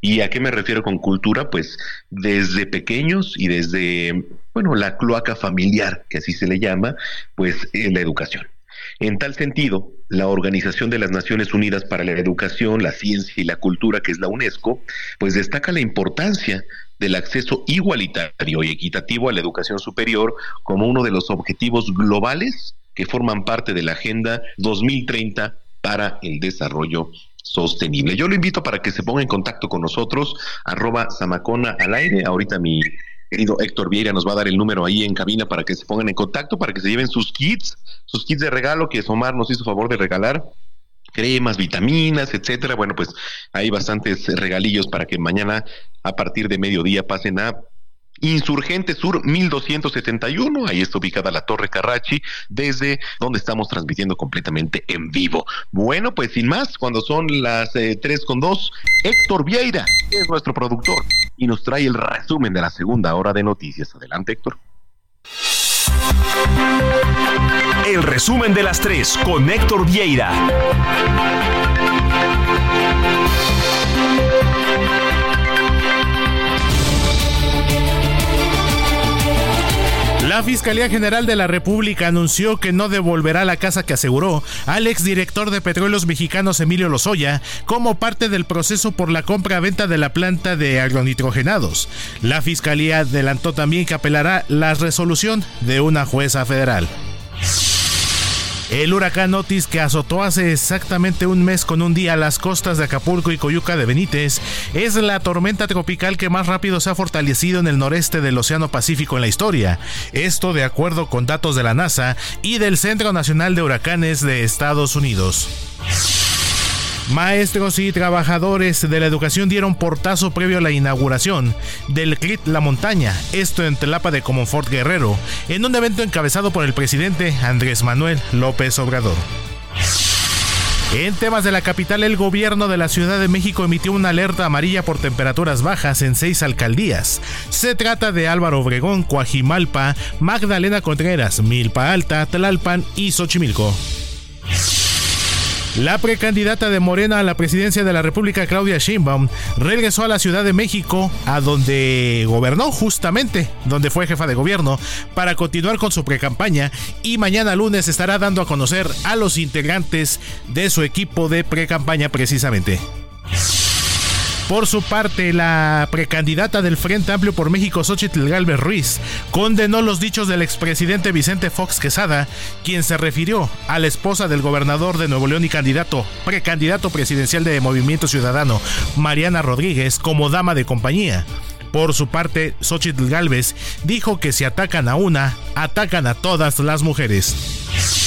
Speaker 1: ¿Y a qué me refiero con cultura? Pues desde pequeños y desde, bueno, la cloaca familiar, que así se le llama, pues en la educación. En tal sentido, la Organización de las Naciones Unidas para la Educación, la Ciencia y la Cultura, que es la UNESCO, pues destaca la importancia del acceso igualitario y equitativo a la educación superior como uno de los objetivos globales que forman parte de la Agenda 2030 para el Desarrollo sostenible. Yo lo invito para que se ponga en contacto con nosotros, arroba Samacona al aire. Ahorita mi querido Héctor Vieira nos va a dar el número ahí en cabina para que se pongan en contacto, para que se lleven sus kits, sus kits de regalo que Somar nos hizo favor de regalar cremas, vitaminas, etcétera. Bueno, pues hay bastantes regalillos para que mañana a partir de mediodía pasen a Insurgente Sur 1271, ahí está ubicada la Torre Carrachi, desde donde estamos transmitiendo completamente en vivo. Bueno, pues sin más, cuando son las eh, tres con dos, Héctor Vieira es nuestro productor y nos trae el resumen de la segunda hora de noticias. Adelante, Héctor.
Speaker 2: El resumen de las tres con Héctor Vieira.
Speaker 14: La Fiscalía General de la República anunció que no devolverá la casa que aseguró al exdirector de Petróleos Mexicanos Emilio Lozoya como parte del proceso por la compra-venta de la planta de agronitrogenados. La Fiscalía adelantó también que apelará la resolución de una jueza federal. El huracán Otis que azotó hace exactamente un mes con un día las costas de Acapulco y Coyuca de Benítez es la tormenta tropical que más rápido se ha fortalecido en el noreste del Océano Pacífico en la historia. Esto de acuerdo con datos de la NASA y del Centro Nacional de Huracanes de Estados Unidos. Maestros y trabajadores de la educación dieron portazo previo a la inauguración del CRIT La Montaña, esto en Telapa de Comonfort Guerrero, en un evento encabezado por el presidente Andrés Manuel López Obrador. En temas de la capital, el gobierno de la Ciudad de México emitió una alerta amarilla por temperaturas bajas en seis alcaldías. Se trata de Álvaro Obregón, Coajimalpa, Magdalena Contreras, Milpa Alta, Tlalpan y Xochimilco. La precandidata de Morena a la presidencia de la República, Claudia Sheinbaum, regresó a la Ciudad de México, a donde gobernó justamente, donde fue jefa de gobierno, para continuar con su precampaña y mañana lunes estará dando a conocer a los integrantes de su equipo de precampaña precisamente. Por su parte, la precandidata del Frente Amplio por México, Xochitl Galvez Ruiz, condenó los dichos del expresidente Vicente Fox Quesada, quien se refirió a la esposa del gobernador de Nuevo León y candidato, precandidato presidencial de Movimiento Ciudadano, Mariana Rodríguez, como dama de compañía. Por su parte, Xochitl Galvez dijo que si atacan a una, atacan a todas las mujeres.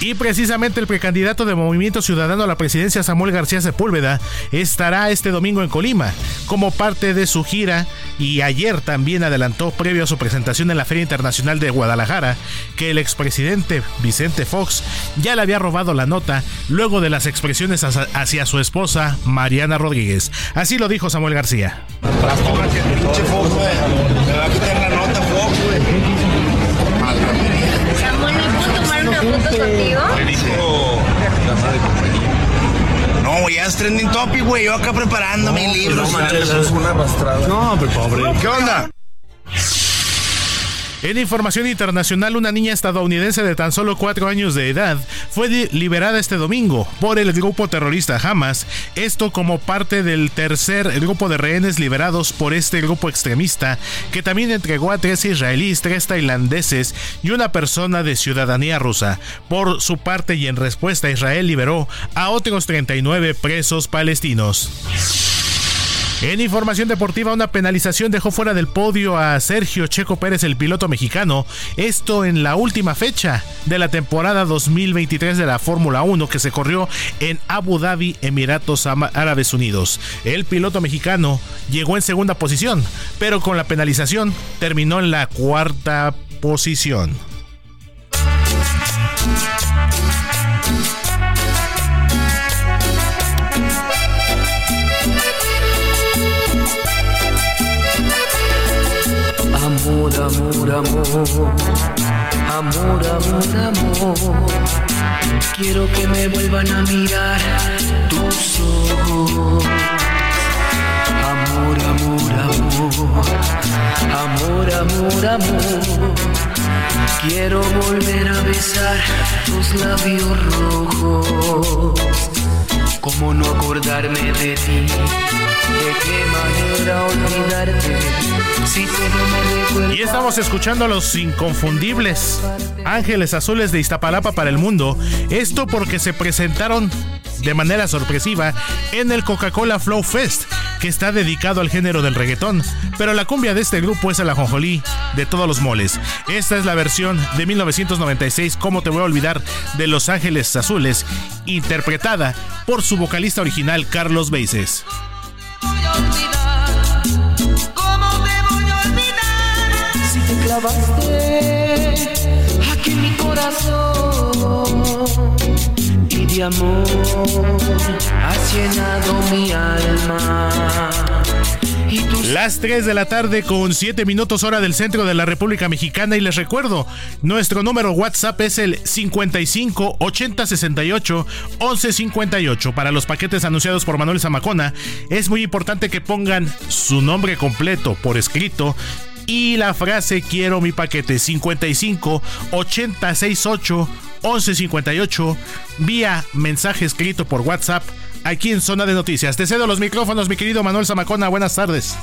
Speaker 14: Y precisamente el precandidato de Movimiento Ciudadano a la presidencia, Samuel García Sepúlveda, estará este domingo en Colima como parte de su gira y ayer también adelantó, previo a su presentación en la Feria Internacional de Guadalajara, que el expresidente Vicente Fox ya le había robado la nota luego de las expresiones hacia su esposa Mariana Rodríguez. Así lo dijo Samuel García.
Speaker 21: No, ya es trending topic, güey. Yo acá preparando mi libro.
Speaker 22: No, No, hombre, pobre.
Speaker 21: ¿Qué onda?
Speaker 14: En información internacional, una niña estadounidense de tan solo cuatro años de edad fue liberada este domingo por el grupo terrorista Hamas, esto como parte del tercer grupo de rehenes liberados por este grupo extremista, que también entregó a tres israelíes, tres tailandeses y una persona de ciudadanía rusa. Por su parte y en respuesta, Israel liberó a otros 39 presos palestinos. En información deportiva, una penalización dejó fuera del podio a Sergio Checo Pérez, el piloto mexicano. Esto en la última fecha de la temporada 2023 de la Fórmula 1 que se corrió en Abu Dhabi, Emiratos Árabes Unidos. El piloto mexicano llegó en segunda posición, pero con la penalización terminó en la cuarta posición.
Speaker 16: Amor, amor, amor, amor, amor. Quiero que me vuelvan a mirar tus ojos. Amor, amor, amor, amor, amor, amor. Quiero volver a besar tus labios rojos. ¿Cómo no acordarme de ti? ¿De qué manera olvidarte?
Speaker 14: Y estamos escuchando a los inconfundibles Ángeles Azules de Iztapalapa para el mundo. Esto porque se presentaron de manera sorpresiva en el Coca-Cola Flow Fest, que está dedicado al género del reggaetón. Pero la cumbia de este grupo es el ajonjolí de todos los moles. Esta es la versión de 1996, ¿Cómo te voy a olvidar? de Los Ángeles Azules, interpretada por su vocalista original Carlos Beises.
Speaker 16: Clavaste aquí mi corazón? Y de amor has llenado mi alma.
Speaker 14: Las 3 de la tarde con 7 minutos hora del centro de la República Mexicana y les recuerdo, nuestro número WhatsApp es el 55 80 68 11 58. Para los paquetes anunciados por Manuel Zamacona, es muy importante que pongan su nombre completo por escrito y la frase quiero mi paquete 55 80 68 11 58 vía mensaje escrito por WhatsApp aquí en Zona de Noticias. Te cedo los micrófonos, mi querido Manuel Zamacona. Buenas tardes.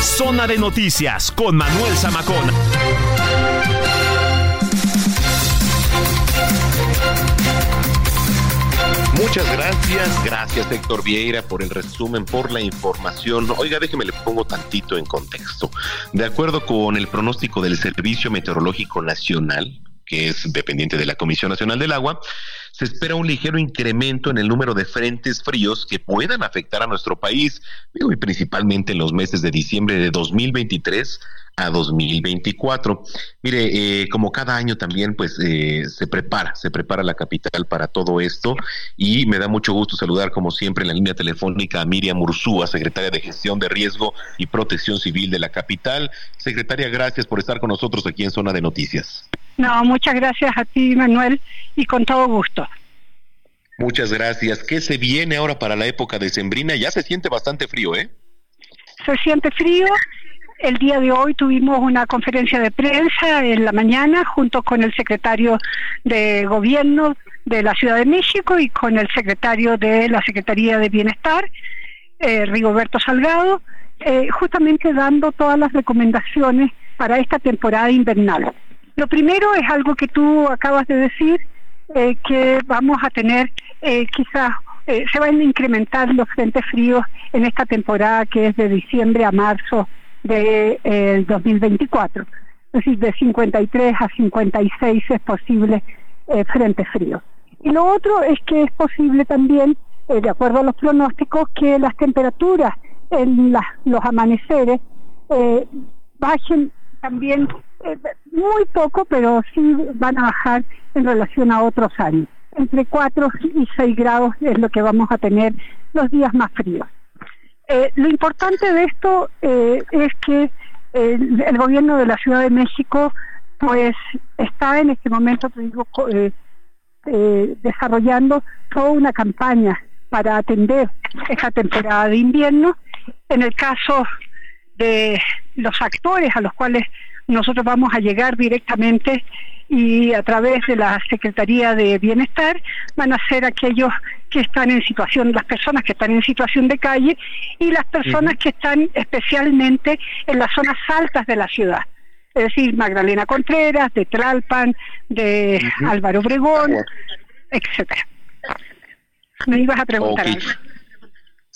Speaker 2: Zona de Noticias con Manuel Zamacona.
Speaker 1: Muchas gracias, gracias Héctor Vieira por el resumen, por la información. Oiga, déjeme le pongo tantito en contexto. De acuerdo con el pronóstico del Servicio Meteorológico Nacional, que es dependiente de la Comisión Nacional del Agua, se espera un ligero incremento en el número de frentes fríos que puedan afectar a nuestro país, y principalmente en los meses de diciembre de 2023 a 2024. Mire, eh, como cada año también, pues eh, se prepara, se prepara la capital para todo esto y me da mucho gusto saludar, como siempre, en la línea telefónica a Miriam Ursúa, secretaria de Gestión de Riesgo y Protección Civil de la capital. Secretaria, gracias por estar con nosotros aquí en Zona de Noticias.
Speaker 23: No, muchas gracias a ti, Manuel, y con todo gusto.
Speaker 1: Muchas gracias. ¿Qué se viene ahora para la época de Sembrina? Ya se siente bastante frío, ¿eh?
Speaker 23: Se siente frío el día de hoy tuvimos una conferencia de prensa en la mañana junto con el secretario de Gobierno de la Ciudad de México y con el secretario de la Secretaría de Bienestar, eh, Rigoberto Salgado, eh, justamente dando todas las recomendaciones para esta temporada invernal. Lo primero es algo que tú acabas de decir, eh, que vamos a tener eh, quizás se van a incrementar los frentes fríos en esta temporada que es de diciembre a marzo de, 2024. Eh, es decir, de 53 a 56 es posible eh, frente frío. Y lo otro es que es posible también, eh, de acuerdo a los pronósticos, que las temperaturas en los amaneceres eh, bajen también muy poco, pero sí van a bajar en relación a otros años. Entre 4 y 6 grados es lo que vamos a tener los días más fríos. Eh, lo importante de esto eh, es que el, gobierno de la Ciudad de México pues está en este momento digo, eh, desarrollando toda una campaña para atender esta temporada de invierno. En el caso de los actores a los cuales nosotros vamos a llegar directamente y a través de la Secretaría de Bienestar van a ser aquellos que están en situación, las personas que están en situación de calle y las personas que están especialmente en las zonas altas de la ciudad. Es decir, Magdalena Contreras, de Tralpan, de Álvaro Obregón, etcétera. Me ibas a preguntar algo.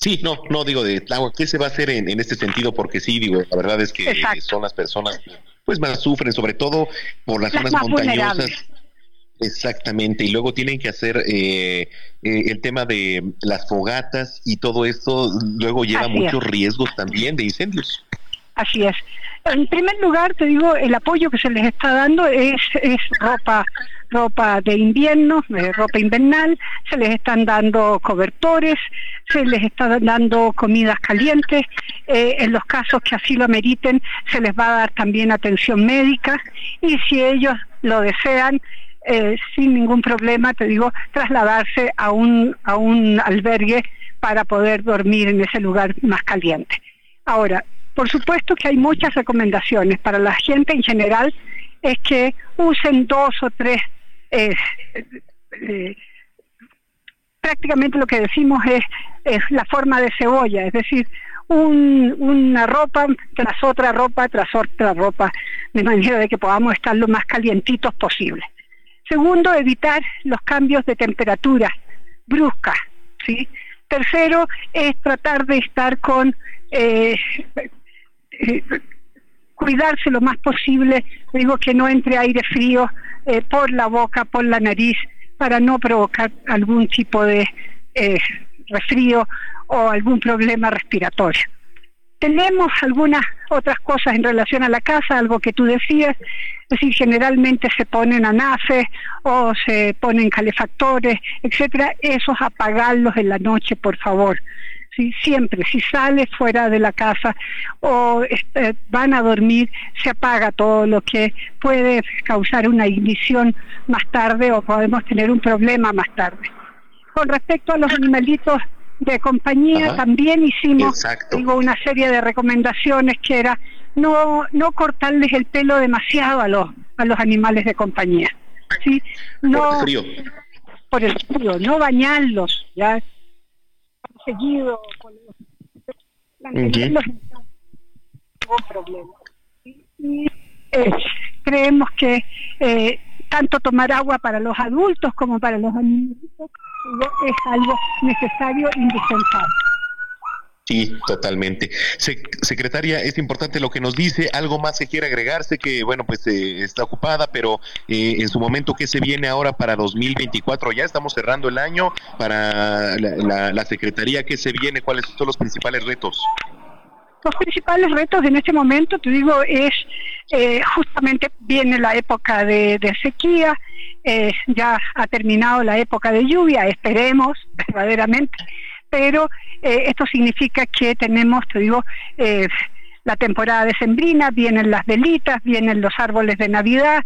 Speaker 1: Sí, no, no digo de ¿qué se va a hacer en, este sentido? Porque sí, digo, la verdad es que son las personas pues más sufren, sobre todo por las, zonas montañosas. Exactamente, y luego tienen que hacer eh, eh, el tema de las fogatas y todo esto, luego lleva muchos riesgos también de incendios.
Speaker 23: Así es. En primer lugar, te digo, el apoyo que se les está dando es, ropa ropa de invierno, eh, ropa invernal, se les están dando cobertores, se les está dando comidas calientes, eh, en los casos que así lo ameriten se les va a dar también atención médica y si ellos lo desean, eh, sin ningún problema, te digo, trasladarse a un, a un albergue para poder dormir en ese lugar más caliente. Ahora, por supuesto que hay muchas recomendaciones para la gente en general, es que usen dos o tres eh, prácticamente lo que decimos es, es la forma de cebolla, es decir, una ropa tras otra ropa tras otra ropa, de manera de que podamos estar lo más calientitos posible. Segundo, evitar los cambios de temperatura brusca. ¿sí? Tercero, es tratar de estar con... Eh, eh, cuidarse lo más posible, digo que no entre aire frío eh, por la boca, por la nariz, para no provocar algún tipo de eh, resfrío o algún problema respiratorio. Tenemos algunas otras cosas en relación a la casa, algo que tú decías, es decir, generalmente se ponen anafes o se ponen calefactores, etcétera, esos apagarlos en la noche, por favor siempre, si sale fuera de la casa o este, van a dormir, se apaga todo lo que puede causar una ignición más tarde o podemos tener un problema más tarde. Con respecto a los animalitos de compañía, también hicimos digo, una serie de recomendaciones que era no, no cortarles el pelo demasiado a los, a los animales de compañía. ¿sí? No, por el frío. Por el frío, no bañarlos, ya seguido con los problema. Y, eh, creemos que eh, tanto tomar agua para los adultos como para los niños es algo necesario e indispensable.
Speaker 1: Sí, totalmente. secretaria, es importante lo que nos dice. Algo más se quiere agregarse que, bueno, pues eh, está ocupada, pero eh, en su momento, ¿qué se viene ahora para 2024? Ya estamos cerrando el año. Para la, Secretaría, ¿qué se viene? ¿Cuáles son los principales retos?
Speaker 23: Los principales retos en este momento, te digo, es eh, justamente viene la época de, sequía, eh, ya ha terminado la época de lluvia, esperemos verdaderamente, pero eh, esto significa que tenemos, te digo, la temporada de sembrina, vienen las velitas, vienen los árboles de Navidad,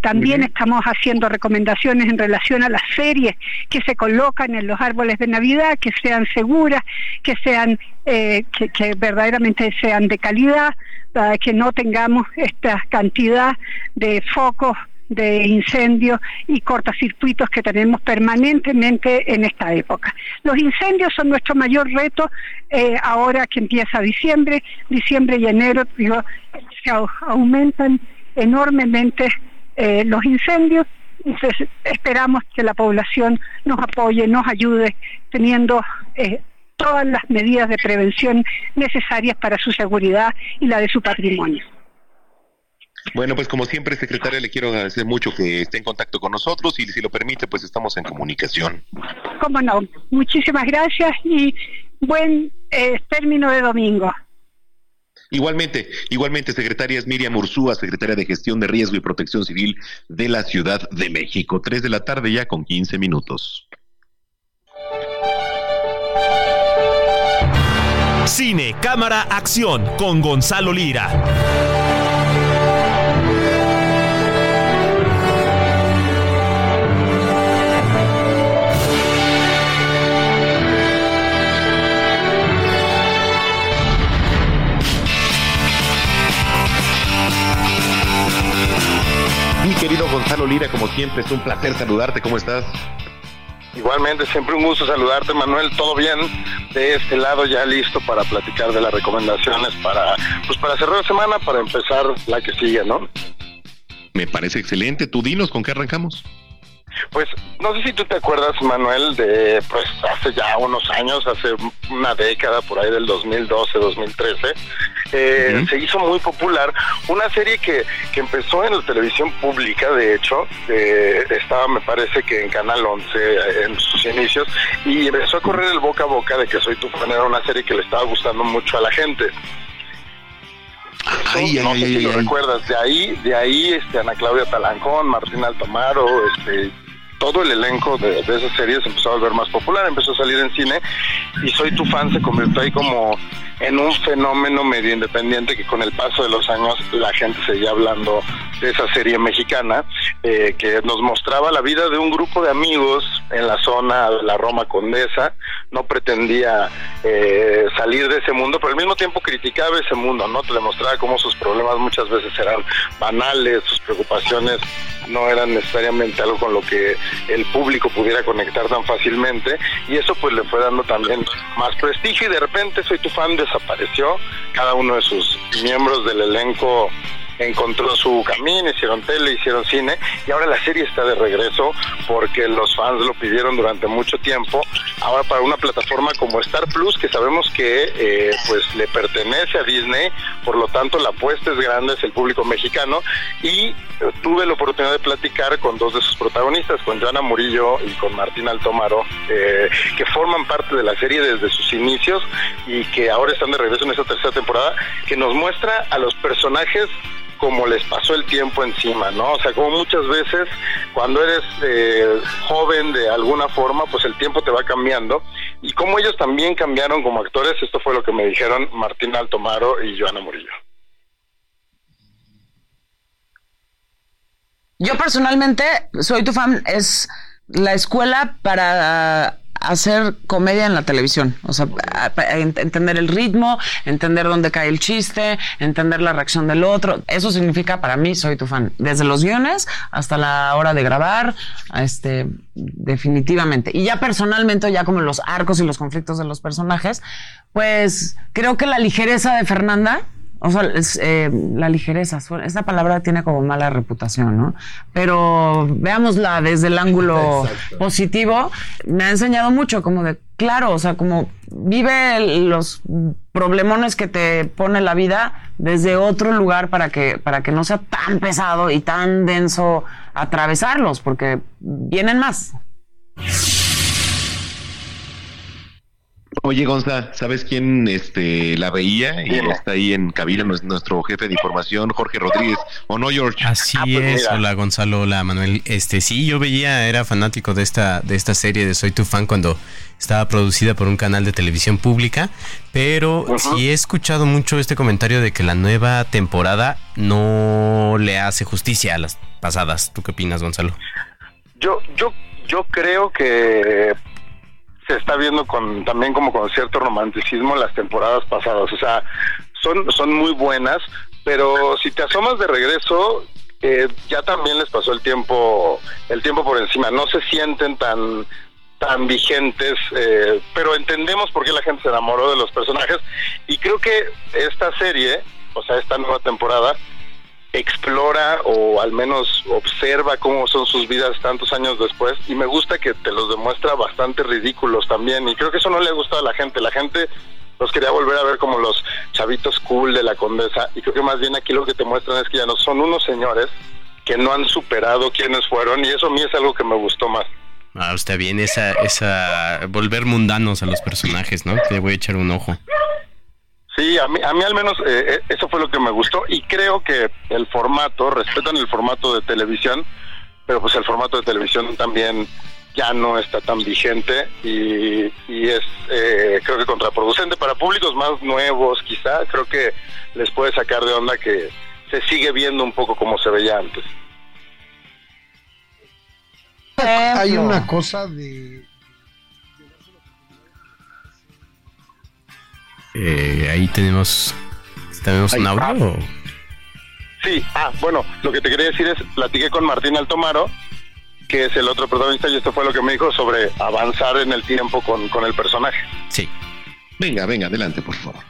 Speaker 23: también estamos haciendo recomendaciones en relación a las series que se colocan en los árboles de Navidad, que sean seguras, que sean que, que verdaderamente sean de calidad, para que no tengamos esta cantidad de focos de incendios y cortocircuitos que tenemos permanentemente en esta época. Los incendios son nuestro mayor reto eh, ahora que empieza diciembre, diciembre y enero se aumentan enormemente eh, los incendios. Entonces esperamos que la población nos apoye, nos ayude teniendo eh, todas las medidas de prevención necesarias para su seguridad y la de su patrimonio.
Speaker 1: Bueno, pues como siempre, secretaria, le quiero agradecer mucho que esté en contacto con nosotros y si lo permite, pues estamos en comunicación.
Speaker 23: Cómo no, muchísimas gracias y buen eh, término de domingo.
Speaker 1: Igualmente, igualmente, secretaria es Miriam Ursúa, secretaria de Gestión de Riesgo y Protección Civil de la Ciudad de México. Tres de la tarde ya con 15 minutos.
Speaker 2: Cine, cámara, acción con Gonzalo Lira.
Speaker 1: Querido Gonzalo Lira, como siempre, es un placer saludarte. ¿Cómo estás?
Speaker 24: Igualmente, siempre un gusto saludarte, Manuel. Todo bien de este lado, ya listo para platicar de las recomendaciones para, pues para cerrar la semana, para empezar la que sigue, ¿no?
Speaker 1: Me parece excelente. Tú dinos con qué arrancamos.
Speaker 24: Pues no sé si tú te acuerdas, Manuel, de pues hace ya unos años, hace una década, por ahí del 2012, 2013, eh, se hizo muy popular una serie que, que empezó en la televisión pública, de hecho, eh, estaba me parece que en Canal 11 eh, en sus inicios, y empezó a correr el boca a boca de que Soy tu fan era una serie que le estaba gustando mucho a la gente. Ay, no sé si lo recuerdas, de ahí, de ahí este Ana Claudia Talancón, Martín Altomaro, este todo el elenco de, de esa serie se empezó a volver más popular, empezó a salir en cine y Soy tu fan se convirtió ahí como en un fenómeno medio independiente que con el paso de los años la gente seguía hablando de esa serie mexicana eh, que nos mostraba la vida de un grupo de amigos en la zona de la Roma Condesa. No pretendía eh, salir de ese mundo, pero al mismo tiempo criticaba ese mundo, ¿no? Te demostraba cómo sus problemas muchas veces eran banales, sus preocupaciones no eran necesariamente algo con lo que el público pudiera conectar tan fácilmente y eso pues le fue dando también más prestigio y de repente Soy tu fan desapareció, cada uno de sus miembros del elenco encontró su camino, hicieron tele, hicieron cine y ahora la serie está de regreso porque los fans lo pidieron durante mucho tiempo. Ahora para una plataforma como Star Plus que sabemos que eh, pues le pertenece a Disney, por lo tanto la apuesta es grande, es el público mexicano y tuve la oportunidad de platicar con dos de sus protagonistas, con Joana Murillo y con Martín Altomaro, eh, que forman parte de la serie desde sus inicios y que ahora están de regreso en esta tercera temporada, que nos muestra a los personajes como les pasó el tiempo encima, ¿no? O sea, como muchas veces cuando eres eh, joven de alguna forma, pues el tiempo te va cambiando. Y como ellos también cambiaron como actores, esto fue lo que me dijeron Martín Altomaro y Joana Murillo.
Speaker 25: Yo personalmente soy tu fan, es la escuela para hacer comedia en la televisión. O sea, entender el ritmo, entender dónde cae el chiste, entender la reacción del otro. Eso significa para mí, soy tu fan. Desde los guiones hasta la hora de grabar, este, definitivamente. Y ya personalmente, ya como los arcos y los conflictos de los personajes, pues creo que la ligereza de Fernanda o sea, es, eh, la ligereza, esa palabra tiene como mala reputación, ¿no? Pero veámosla desde el ángulo positivo, me ha enseñado mucho, como de, claro, o sea, como vive los problemones que te pone la vida desde otro lugar para que, para que no sea tan pesado y tan denso atravesarlos, porque vienen más.
Speaker 1: Oye, Gonza, ¿sabes quién este, la veía? Y está ahí en cabina nuestro jefe de información, Jorge Rodríguez. ¿O no, George?
Speaker 26: Así
Speaker 1: Ah, pues
Speaker 26: es. Hola, Gonzalo. Hola, Manuel. Este, sí, yo veía, era fanático de esta, de esta serie de Soy tu fan cuando estaba producida por un canal de televisión pública, pero sí he escuchado mucho este comentario de que la nueva temporada no le hace justicia a las pasadas. ¿Tú qué opinas, Gonzalo?
Speaker 24: Yo, yo, yo creo que se está viendo con también como con cierto romanticismo las temporadas pasadas. O sea, son, son muy buenas, pero si te asomas de regreso, eh, ya también les pasó el tiempo, el tiempo por encima. No se sienten tan tan vigentes, eh, pero entendemos por qué la gente se enamoró de los personajes y creo que esta serie, o sea, esta nueva temporada, explora o al menos observa cómo son sus vidas tantos años después y me gusta que te los demuestra bastante ridículos también y creo que eso no le ha gustado a la gente, la gente los quería volver a ver como los chavitos cool de la condesa y creo que más bien aquí lo que te muestran es que ya no son unos señores que no han superado quiénes fueron y eso a mí es algo que me gustó más.
Speaker 26: Ah, está bien esa, esa, volver mundanos a los personajes, ¿no? Te voy a echar un ojo.
Speaker 24: Sí, a mí, a mí al menos eh, eh, eso fue lo que me gustó y creo que el formato, respetan el formato de televisión, pero pues el formato de televisión también ya no está tan vigente y, y es eh, creo que contraproducente para públicos más nuevos quizá, creo que les puede sacar de onda que se sigue viendo un poco como se veía antes.
Speaker 15: Hay una cosa de
Speaker 26: Eh, ahí tenemos, tenemos un audio.
Speaker 24: Sí, ah, bueno, lo que te quería decir es, platiqué con Martín Altomaro, que es el otro protagonista, y esto fue lo que me dijo sobre avanzar en el tiempo con, con el personaje.
Speaker 26: Sí.
Speaker 1: Venga, venga, adelante, por favor.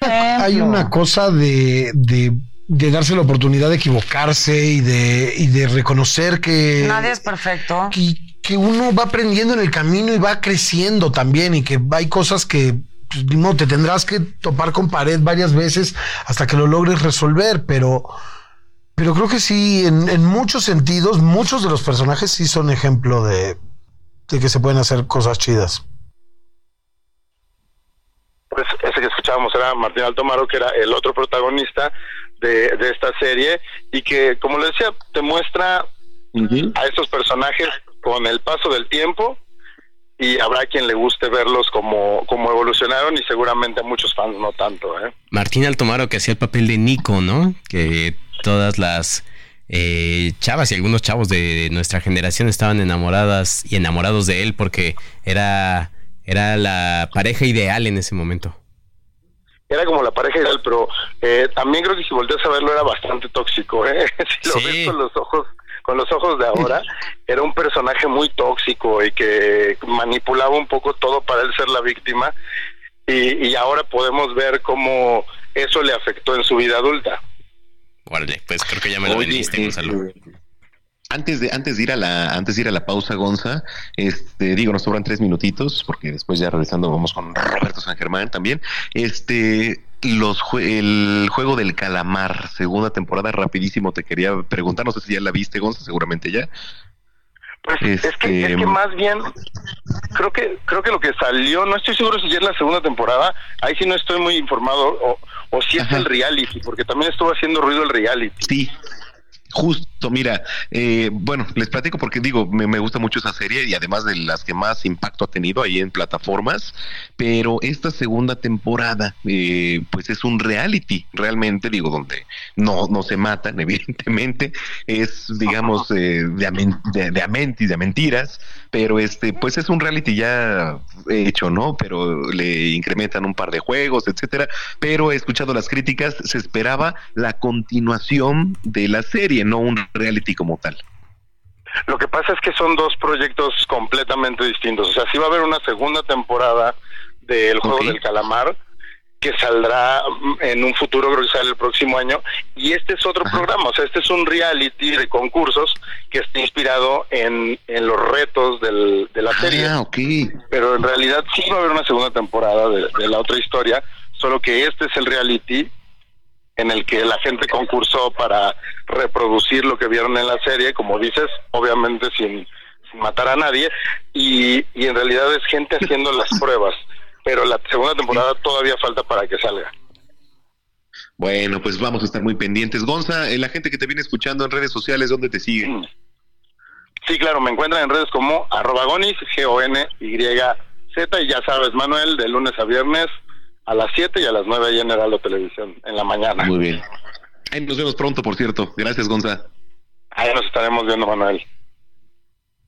Speaker 15: hay una cosa de, de, de darse la oportunidad de equivocarse y de, y de reconocer que,
Speaker 25: Nadie es perfecto.
Speaker 15: que, que uno va aprendiendo en el camino y va creciendo también y que hay cosas que pues, ni modo, te tendrás que topar con pared varias veces hasta que lo logres resolver, pero, pero creo que sí, en, en muchos sentidos, muchos de los personajes sí son ejemplo de, de que se pueden hacer cosas chidas.
Speaker 24: Pues ese que escuchábamos era Martín Altomaro, que era el otro protagonista de, de esta serie, y que, como le decía, te muestra a estos personajes con el paso del tiempo, y habrá quien le guste verlos como, como evolucionaron, y seguramente a muchos fans no tanto, ¿eh?
Speaker 26: Martín Altomaro que hacía el papel de Nico, ¿no? Que todas las eh, chavas y algunos chavos de nuestra generación estaban enamoradas y enamorados de él porque era, era la pareja ideal en ese momento.
Speaker 24: Era como la pareja ideal, pero eh, también creo que si volteas a verlo era bastante tóxico, ¿eh? Si lo ves con los ojos con los ojos de ahora, era un personaje muy tóxico y que manipulaba un poco todo para él ser la víctima. Y, y ahora podemos ver cómo eso le afectó en su vida adulta.
Speaker 26: Órale, pues creo que ya me lo
Speaker 1: Oye,
Speaker 26: vendiste, Gonzalo.
Speaker 1: Antes de, antes de ir a la, antes de ir a la pausa, Gonza, este, digo, nos sobran tres minutitos, porque después ya regresando vamos con Roberto San Germán también. Este, los jue- el juego del calamar, segunda temporada, rapidísimo, te quería preguntar, no sé si ya la viste, Gonza, seguramente ya.
Speaker 24: Pues es que,
Speaker 1: Este,
Speaker 24: es que más bien creo que creo que lo que salió, no estoy seguro si ya es la segunda temporada, ahí sí no estoy muy informado o, o si es el reality, porque también estuvo haciendo ruido el reality.
Speaker 1: Sí, Justo, mira, eh, bueno, les platico porque digo, me, gusta mucho esa serie y además de las que más impacto ha tenido ahí en plataformas, pero esta segunda temporada, eh, pues es un reality, realmente, digo, donde no, no se matan, evidentemente, es, digamos, eh, de, amen- de, de de mentiras, pero este, pues es un reality ya hecho, ¿no? Pero le incrementan un par de juegos, etcétera, pero he escuchado las críticas, se esperaba la continuación de la serie, no un reality como tal.
Speaker 24: Lo que pasa es que son dos proyectos completamente distintos. O sea, sí va a haber una segunda temporada del juego del calamar, que saldrá en un futuro, creo que sale el próximo año, y este es otro programa, o sea, este es un reality de concursos que está inspirado en, en los retos del, de la serie.
Speaker 1: Ah, ok.
Speaker 24: Pero en realidad sí va a haber una segunda temporada de, de la otra historia, solo que este es el reality en el que la gente concursó para reproducir lo que vieron en la serie, como dices, obviamente sin, sin matar a nadie, y, y en realidad es gente haciendo las pruebas pero la segunda temporada todavía falta para que salga.
Speaker 1: Bueno, pues vamos a estar muy pendientes. Gonza, eh, la gente que te viene escuchando en redes sociales, ¿dónde te sigue?
Speaker 24: Sí, claro, me encuentran en redes como arroba gonis, G-O-N-Y-Z, y ya sabes, Manuel, de lunes a viernes a las 7 y a las 9 ahí en Heraldo Televisión, en la mañana.
Speaker 1: Muy bien. Ahí nos vemos pronto, por cierto. Gracias, Gonza.
Speaker 24: Ahí nos estaremos viendo, Manuel.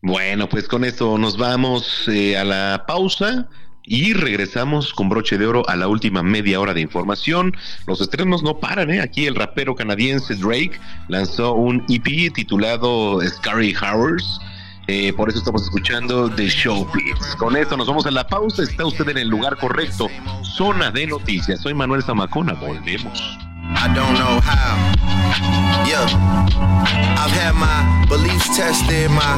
Speaker 1: Bueno, pues con esto nos vamos eh, a la pausa. Y regresamos con broche de oro a la última media hora de información. Los estrenos no paran, ¿eh? Aquí el rapero canadiense Drake lanzó un EP titulado Scary Hours. Eh, por eso estamos escuchando The Showbiz. Con esto nos vamos a la pausa. Está usted en el lugar correcto. Zona de noticias. Soy Manuel Zamacona. Volvemos.
Speaker 5: I don't know how. Yeah. I've had my beliefs tested, my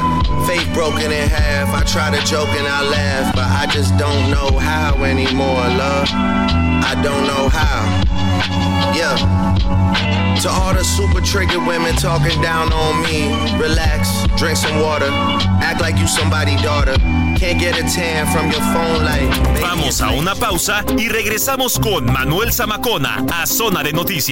Speaker 5: faith broken in half. I try to joke and I laugh, but I just don't know how anymore, love. I don't know how. Yeah. To all the super triggered women talking down on me, relax, drink some water, act like you somebody daughter. Can't get a tan from your phone.
Speaker 2: Vamos a una pausa y regresamos con Manuel Zamacona a Zona de Noticias.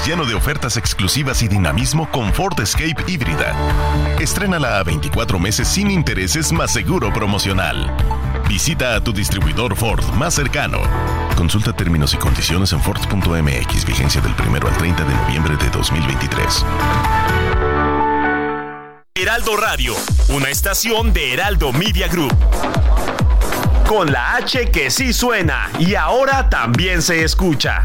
Speaker 27: Lleno de ofertas exclusivas y dinamismo con Ford Escape híbrida. Estrénala a 24 meses sin intereses más seguro promocional. Visita a tu distribuidor Ford más cercano. Consulta términos y condiciones en Ford.mx, vigencia del 1 al 30 de noviembre de 2023.
Speaker 2: Heraldo Radio, una estación de Heraldo Media Group. Con la H que sí suena y ahora también se escucha.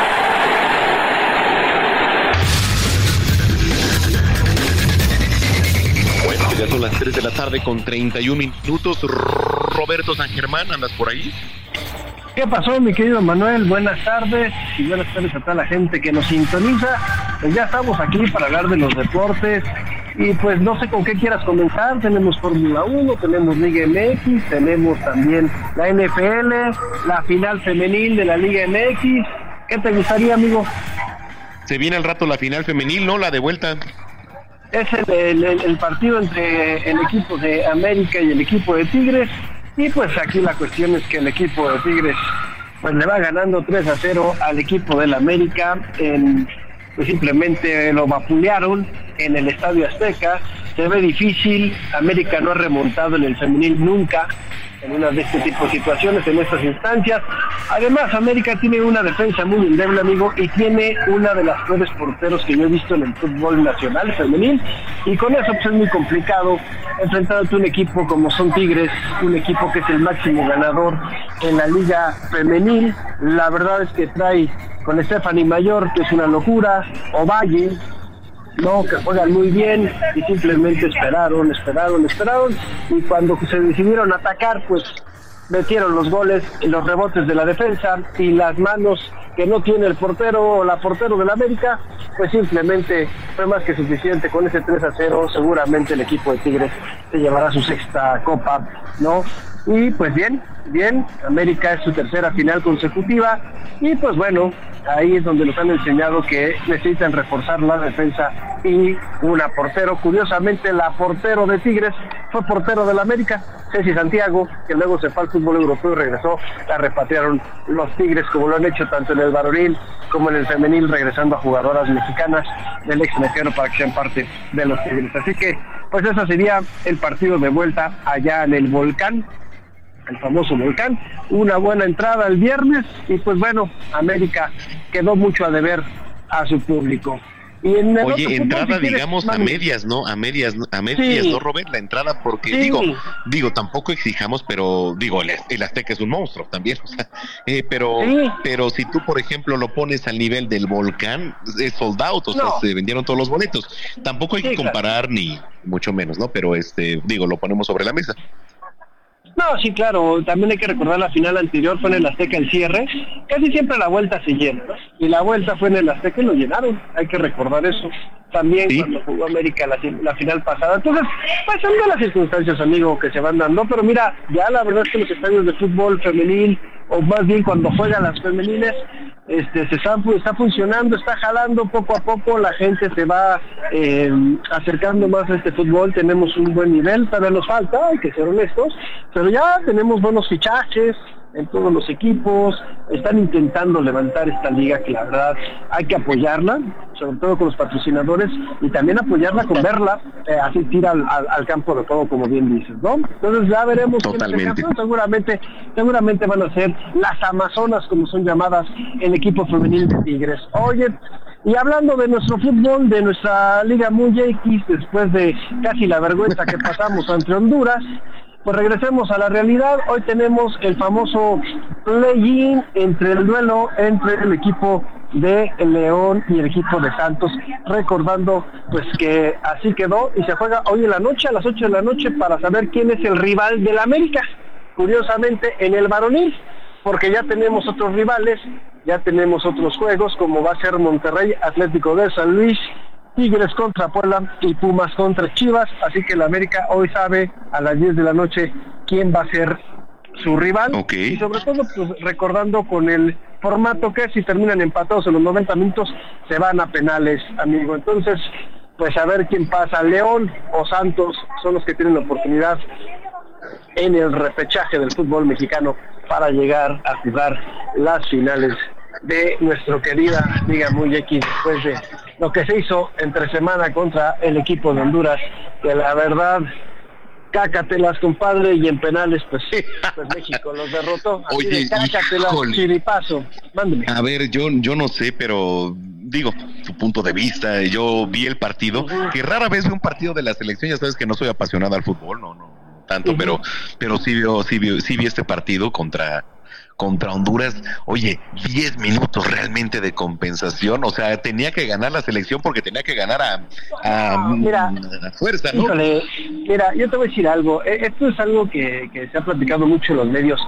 Speaker 1: Son las 3 de la tarde con 31 minutos. Roberto San Germán, ¿andas por ahí?
Speaker 28: ¿Qué pasó, mi querido Manuel? Buenas tardes y buenas tardes a toda la gente que nos sintoniza. Pues ya estamos aquí para hablar de los deportes y pues no sé con qué quieras comenzar. Tenemos Fórmula 1, tenemos Liga MX, tenemos también la NFL, la final femenil de la Liga MX. ¿Qué te gustaría, amigo?
Speaker 1: Se viene al rato la final femenil, ¿no? La de vuelta.
Speaker 28: Es el, partido entre el equipo de América y el equipo de Tigres. Y pues aquí la cuestión es que el equipo de Tigres pues le va ganando 3 a 0 al equipo del América. En, pues simplemente lo vapulearon en el Estadio Azteca. Se ve difícil. América no ha remontado en el femenil nunca en una de este tipo de situaciones, en estas instancias. Además, América tiene una defensa muy endeble, amigo, y tiene una de las peores porteros que yo he visto en el fútbol nacional femenil. Y con eso pues, es muy complicado enfrentarte a un equipo como son Tigres, un equipo que es el máximo ganador en la liga femenil. La verdad es que trae con Stephanie Mayor, que es una locura, Ovalle, no, que juegan muy bien y simplemente esperaron, esperaron, esperaron y cuando se decidieron atacar, pues metieron los goles, los rebotes de la defensa y las manos que no tiene el portero o la portero del América, pues simplemente fue más que suficiente con ese 3 a 0, seguramente el equipo de Tigres se llevará su sexta copa, ¿no? Y pues bien, bien, América es su tercera final consecutiva y pues bueno, ahí es donde nos han enseñado que necesitan reforzar la defensa y una portero. Curiosamente, la portero de Tigres fue portero del América, Ceci Santiago, que luego se fue al fútbol europeo y regresó. La repatriaron los Tigres, como lo han hecho tanto en el varonil como en el femenil, regresando a jugadoras mexicanas del ex mexicano para que sean parte de los Tigres. Así que, pues eso sería el partido de vuelta allá en el volcán el famoso volcán, una buena entrada el viernes y pues bueno, América quedó mucho a deber a su público.
Speaker 1: Oye, entrada, digamos, a medias, ¿no? A medias, a medias, ¿no, Robert? La entrada, porque digo, digo, tampoco exijamos, pero digo, el, Azteca es un monstruo también, o sea, eh, pero, pero si tú, por ejemplo, lo pones al nivel del volcán, es sold out, o sea, se vendieron todos los boletos. Tampoco hay que comparar, ni mucho menos, ¿no? Pero este, digo, lo ponemos sobre la mesa.
Speaker 28: No, sí, claro. También hay que recordar la final anterior fue en el Azteca el cierre. Casi siempre la vuelta se llena. Y la vuelta fue en el Azteca y lo llenaron. Hay que recordar eso. También cuando jugó América la, final pasada. Entonces, pues son de las circunstancias, amigo, que se van dando. Pero mira, ya la verdad es que los estadios de fútbol femenil, o más bien cuando juegan las femeniles, este, se está, funcionando, está jalando poco a poco, la gente se va eh, acercando más a este fútbol, tenemos un buen nivel, todavía nos falta, hay que ser honestos, pero ya tenemos buenos fichajes, en todos los equipos, están intentando levantar esta liga que la verdad hay que apoyarla, sobre todo con los patrocinadores, y también apoyarla con verla eh, asistir al, al, campo de todo, como bien dices, ¿no? Entonces ya veremos
Speaker 1: Totalmente.
Speaker 28: seguramente, seguramente van a ser las Amazonas, como son llamadas, el equipo femenil de Tigres. Oye, y hablando de nuestro fútbol, de nuestra Liga Muy X, después de casi la vergüenza que pasamos ante Honduras, pues regresemos a la realidad. Hoy tenemos el famoso play-in entre el duelo entre el equipo de León y el equipo de Santos, recordando pues que así quedó y se juega hoy en la noche, a las 8 de la noche, para saber quién es el rival del América. Curiosamente, en el varonil, porque ya tenemos otros rivales, ya tenemos otros juegos, como va a ser Monterrey Atlético de San Luis Tigres contra Puebla y Pumas contra Chivas, así que el América hoy sabe a las 10 de la noche quién va a ser su rival. Y sobre todo pues, recordando con el formato que si terminan empatados en los 90 minutos se van a penales, amigo. Entonces, pues a ver quién pasa, León o Santos son los que tienen la oportunidad en el repechaje del fútbol mexicano para llegar a jugar las finales de nuestro querida Liga Muy X después de lo que se hizo entre semana contra el equipo de Honduras, que la verdad, cácatelas, compadre, y en penales, pues, pues México los derrotó.
Speaker 1: Oye,
Speaker 28: cácatelas, chiripazo. Mándeme.
Speaker 1: A ver, yo, yo no sé, pero digo, su punto de vista, yo vi el partido, que rara vez veo un partido de la selección, ya sabes que no soy apasionado al fútbol, no, no tanto, pero, pero sí vio, sí vio, sí vi este partido contra contra Honduras, oye, 10 minutos realmente de compensación, o sea, tenía que ganar la selección porque tenía que ganar a, a, fuerza, ¿no?
Speaker 28: mira, yo te voy a decir algo, e, esto es algo que, que se ha platicado mucho en los medios,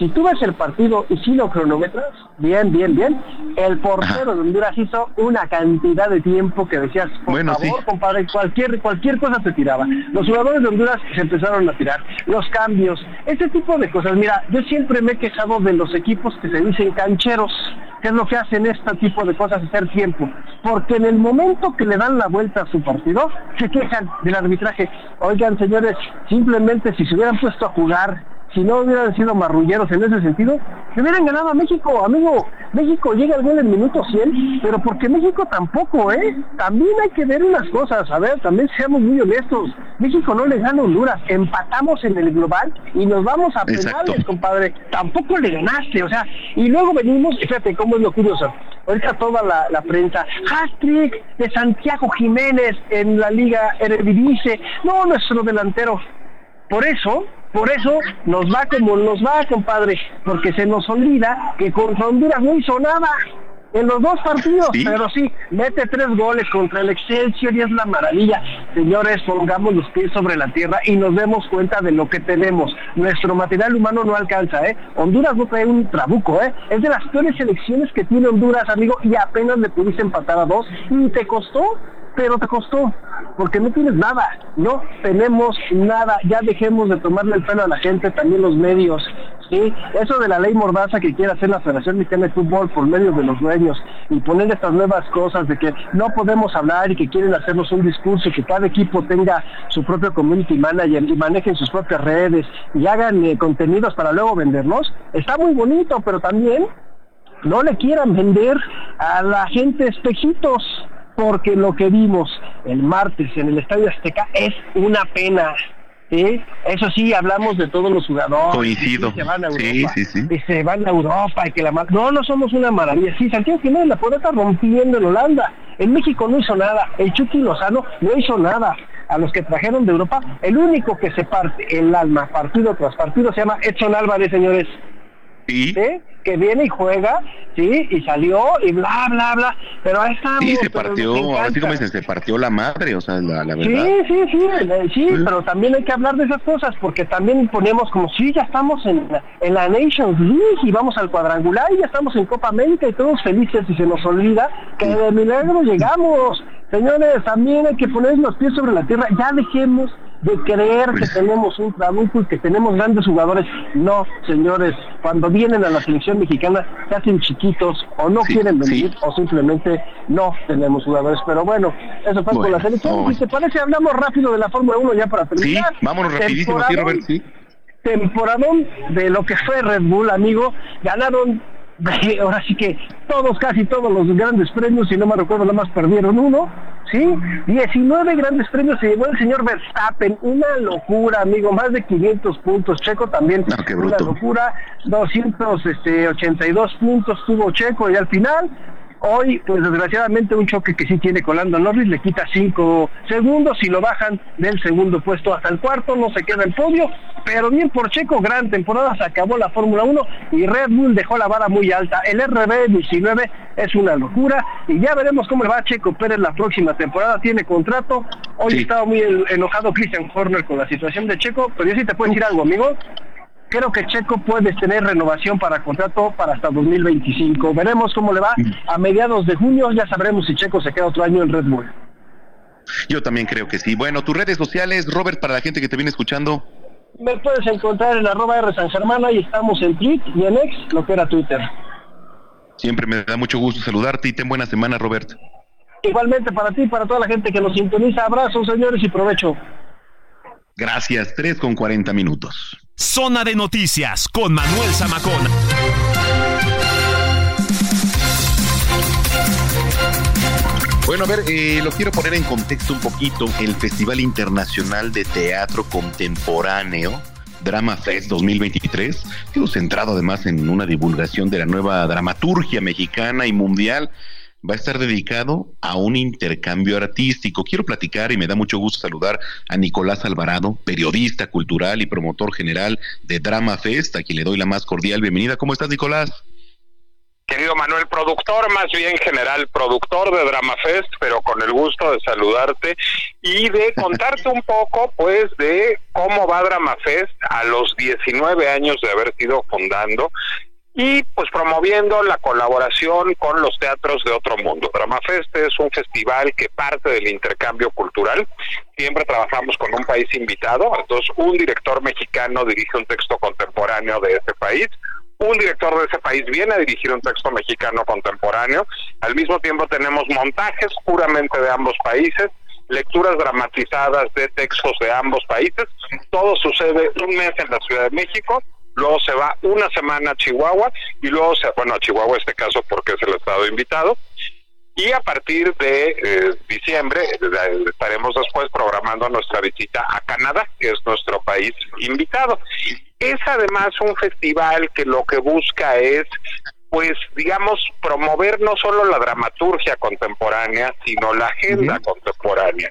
Speaker 28: si tú ves el partido y si lo cronometras, bien, bien, bien, el portero de Honduras hizo una cantidad de tiempo que decías, por favor, compadre, cualquier, cualquier cosa se tiraba. Los jugadores de Honduras se empezaron a tirar, los cambios, ese tipo de cosas. Mira, yo siempre me he quejado de los equipos que se dicen cancheros, que es lo que hacen este tipo de cosas, hacer tiempo. Porque en el momento que le dan la vuelta a su partido, se quejan del arbitraje. Oigan, señores, simplemente si se hubieran puesto a jugar si no hubieran sido marrulleros en ese sentido, se hubieran ganado a México, amigo. México llega al gol en minuto 100, pero porque México tampoco, ¿eh? También hay que ver unas cosas, a ver, también seamos muy honestos. México no le gana a Honduras, empatamos en el global y nos vamos a penales, compadre. Tampoco le ganaste, o sea, y luego venimos, fíjate cómo es lo curioso. Ahorita toda la, la prensa, hat-trick de Santiago Jiménez en la Liga Eredivisie, no nuestro delantero. Por eso, por eso nos va como nos va, compadre, porque se nos olvida que contra Honduras no hizo nada en los dos partidos, pero sí, mete tres goles contra el Excelsior y es la maravilla. Señores, pongamos los pies sobre la tierra y nos demos cuenta de lo que tenemos. Nuestro material humano no alcanza, ¿eh? Honduras no trae un trabuco, ¿eh? Es de las peores selecciones que tiene Honduras, amigo, y apenas le pudiste empatar a dos y te costó pero te costó, porque no tienes nada, no tenemos nada, ya dejemos de tomarle el pelo a la gente, también los medios, eso de la ley mordaza que quiere hacer la Federación Mexicana de Fútbol por medio de los dueños y poner estas nuevas cosas de que no podemos hablar y que quieren hacernos un discurso y que cada equipo tenga su propio community manager y manejen sus propias redes y hagan eh, contenidos para luego venderlos, está muy bonito, pero también no le quieran vender a la gente espejitos porque lo que vimos el martes en el Estadio Azteca es una pena. ¿sí? Eso sí, hablamos de todos los jugadores.
Speaker 1: Coincido.
Speaker 28: Se van a Europa,
Speaker 1: Sí, sí, sí.
Speaker 28: y se van a Europa y que la No, no somos una maravilla. Sí, Santiago Jiménez la puede estar rompiendo en Holanda. En México no hizo nada. El Chucky Lozano no hizo nada. A los que trajeron de Europa, el único que se parte el alma partido tras partido se llama Edson Álvarez, señores.
Speaker 1: ¿Sí?
Speaker 28: Que viene y juega, sí, y salió y bla, bla, bla. Pero ahí estamos.
Speaker 1: Sí, se partió, ahora sí
Speaker 28: encanta.
Speaker 1: como dicen, se partió la madre, o sea, la, la verdad.
Speaker 28: Sí, sí, sí, sí, pero también hay que hablar de esas cosas, porque también ponemos como, sí, ya estamos en, la- en la Nations League y vamos al cuadrangular y ya estamos en Copa América y todos felices y se nos olvida que de milagro llegamos. Señores, también hay que poner los pies sobre la tierra, ya dejemos de creer que tenemos un trabuco y que tenemos grandes jugadores. No, señores, cuando vienen a la selección mexicana se hacen chiquitos o no quieren venir o simplemente no tenemos jugadores. Pero bueno, eso fue con
Speaker 1: Bueno,
Speaker 28: la selección.
Speaker 1: no.
Speaker 28: Si te parece, hablamos rápido de la Fórmula 1 ya para
Speaker 1: Sí,
Speaker 28: terminar.
Speaker 1: vámonos rapidísimo, sí, Robert, sí.
Speaker 28: temporadón de lo que fue Red Bull, amigo. Ganaron, ahora sí que todos, casi todos los grandes premios, si no me recuerdo, nada más perdieron uno. ¿Sí? 19 grandes premios se llevó el señor Verstappen. Una locura, amigo. Más de 500 puntos. Checo también.
Speaker 1: qué
Speaker 28: una
Speaker 1: bruto.
Speaker 28: locura. 282 puntos tuvo Checo y al final Hoy, pues desgraciadamente, un choque que sí tiene con Lando Norris le quita cinco segundos y lo bajan del segundo puesto hasta el cuarto, no se queda el podio, pero bien por Checo, gran temporada, se acabó la Fórmula 1 y Red Bull dejó la vara muy alta. El RB19 es una locura y ya veremos cómo le va a Checo Pérez la próxima temporada, tiene contrato. Hoy estaba muy en- enojado Christian Horner con la situación de Checo, pero yo sí te puedo decir algo, amigo creo que Checo puede tener renovación para contrato para hasta 2025. Veremos cómo le va. A mediados de junio ya sabremos si Checo se queda otro año en Red Bull.
Speaker 1: Yo también creo que sí. Bueno, tus redes sociales, Robert, para la gente que te viene escuchando.
Speaker 28: Me puedes encontrar en arroba R San Germán, ahí estamos en Tweet y en X, lo que era Twitter.
Speaker 1: Siempre me da mucho gusto saludarte y ten buena semana, Robert.
Speaker 28: Igualmente para ti y para toda la gente que nos sintoniza. Abrazos, señores, y provecho.
Speaker 1: Gracias, 3 con 40 minutos.
Speaker 2: Zona de noticias con Manuel Zamacona.
Speaker 1: Bueno, a ver, eh, lo quiero poner en contexto un poquito. El Festival Internacional de Teatro Contemporáneo, Drama Fest 2023, sido centrado además en una divulgación de la nueva dramaturgia mexicana y mundial, va a estar dedicado a un intercambio artístico. Quiero platicar y me da mucho gusto saludar a Nicolás Alvarado, periodista cultural y promotor general de Drama Fest, a quien le doy la más cordial bienvenida. ¿Cómo estás, Nicolás?
Speaker 29: Querido Manuel, productor, más bien general, productor de Drama Fest, pero con el gusto de saludarte y de contarte un poco, pues, de cómo va Drama Fest a los 19 años de haber sido fundando y pues promoviendo la colaboración con los teatros de otro mundo. Drama Fest es un festival que parte del intercambio cultural. Siempre trabajamos con un país invitado, entonces un director mexicano dirige un texto contemporáneo de ese país un director de ese país viene a dirigir un texto mexicano contemporáneo. Al mismo tiempo tenemos montajes puramente de ambos países, lecturas dramatizadas de textos de ambos países. Todo sucede un mes en la Ciudad de México, luego se va una semana a Chihuahua y luego se, bueno, a Chihuahua en este caso porque es el estado invitado. Y a partir de eh, diciembre eh, estaremos después programando nuestra visita a Canadá, que es nuestro país invitado. Es además un festival que lo que busca es, pues, digamos, promover no solo la dramaturgia contemporánea, sino la agenda contemporánea.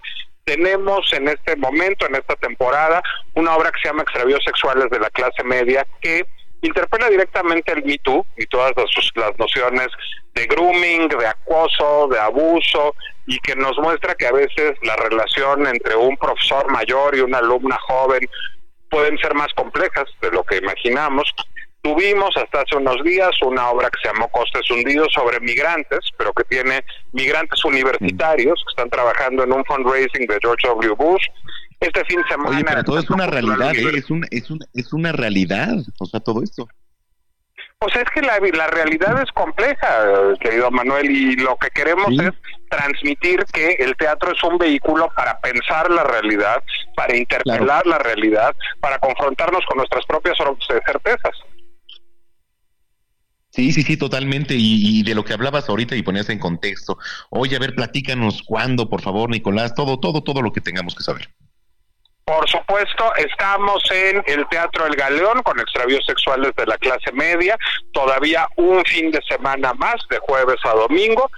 Speaker 29: Tenemos en este momento, en esta temporada, una obra que se llama Extravíos Sexuales de la clase media, que interpela directamente el Me Too y todas las, las nociones de grooming, de acoso, de abuso, y que nos muestra que a veces la relación entre un profesor mayor y una alumna joven pueden ser más complejas de lo que imaginamos. Tuvimos hasta hace unos días una obra que se llamó Costes Hundidos sobre migrantes, pero que tiene migrantes universitarios que están trabajando en un fundraising de George W. Bush. Este fin de semana...
Speaker 1: Oye, pero todo es una realidad, ¿eh? es, un, es, un, es una realidad, o sea, todo esto.
Speaker 29: Pues es que la, la realidad es compleja, querido Manuel, y lo que queremos es transmitir que el teatro es un vehículo para pensar la realidad, para interpelar la realidad, para confrontarnos con nuestras propias certezas.
Speaker 1: Sí, sí, sí, totalmente. Y, de lo que hablabas ahorita y ponías en contexto. Oye, a ver, platícanos cuándo, por favor, Nicolás, todo, todo, todo lo que tengamos que saber.
Speaker 29: Por supuesto, estamos en el Teatro El Galeón con extravíos sexuales de la clase media, todavía un fin de semana más, de jueves a domingo,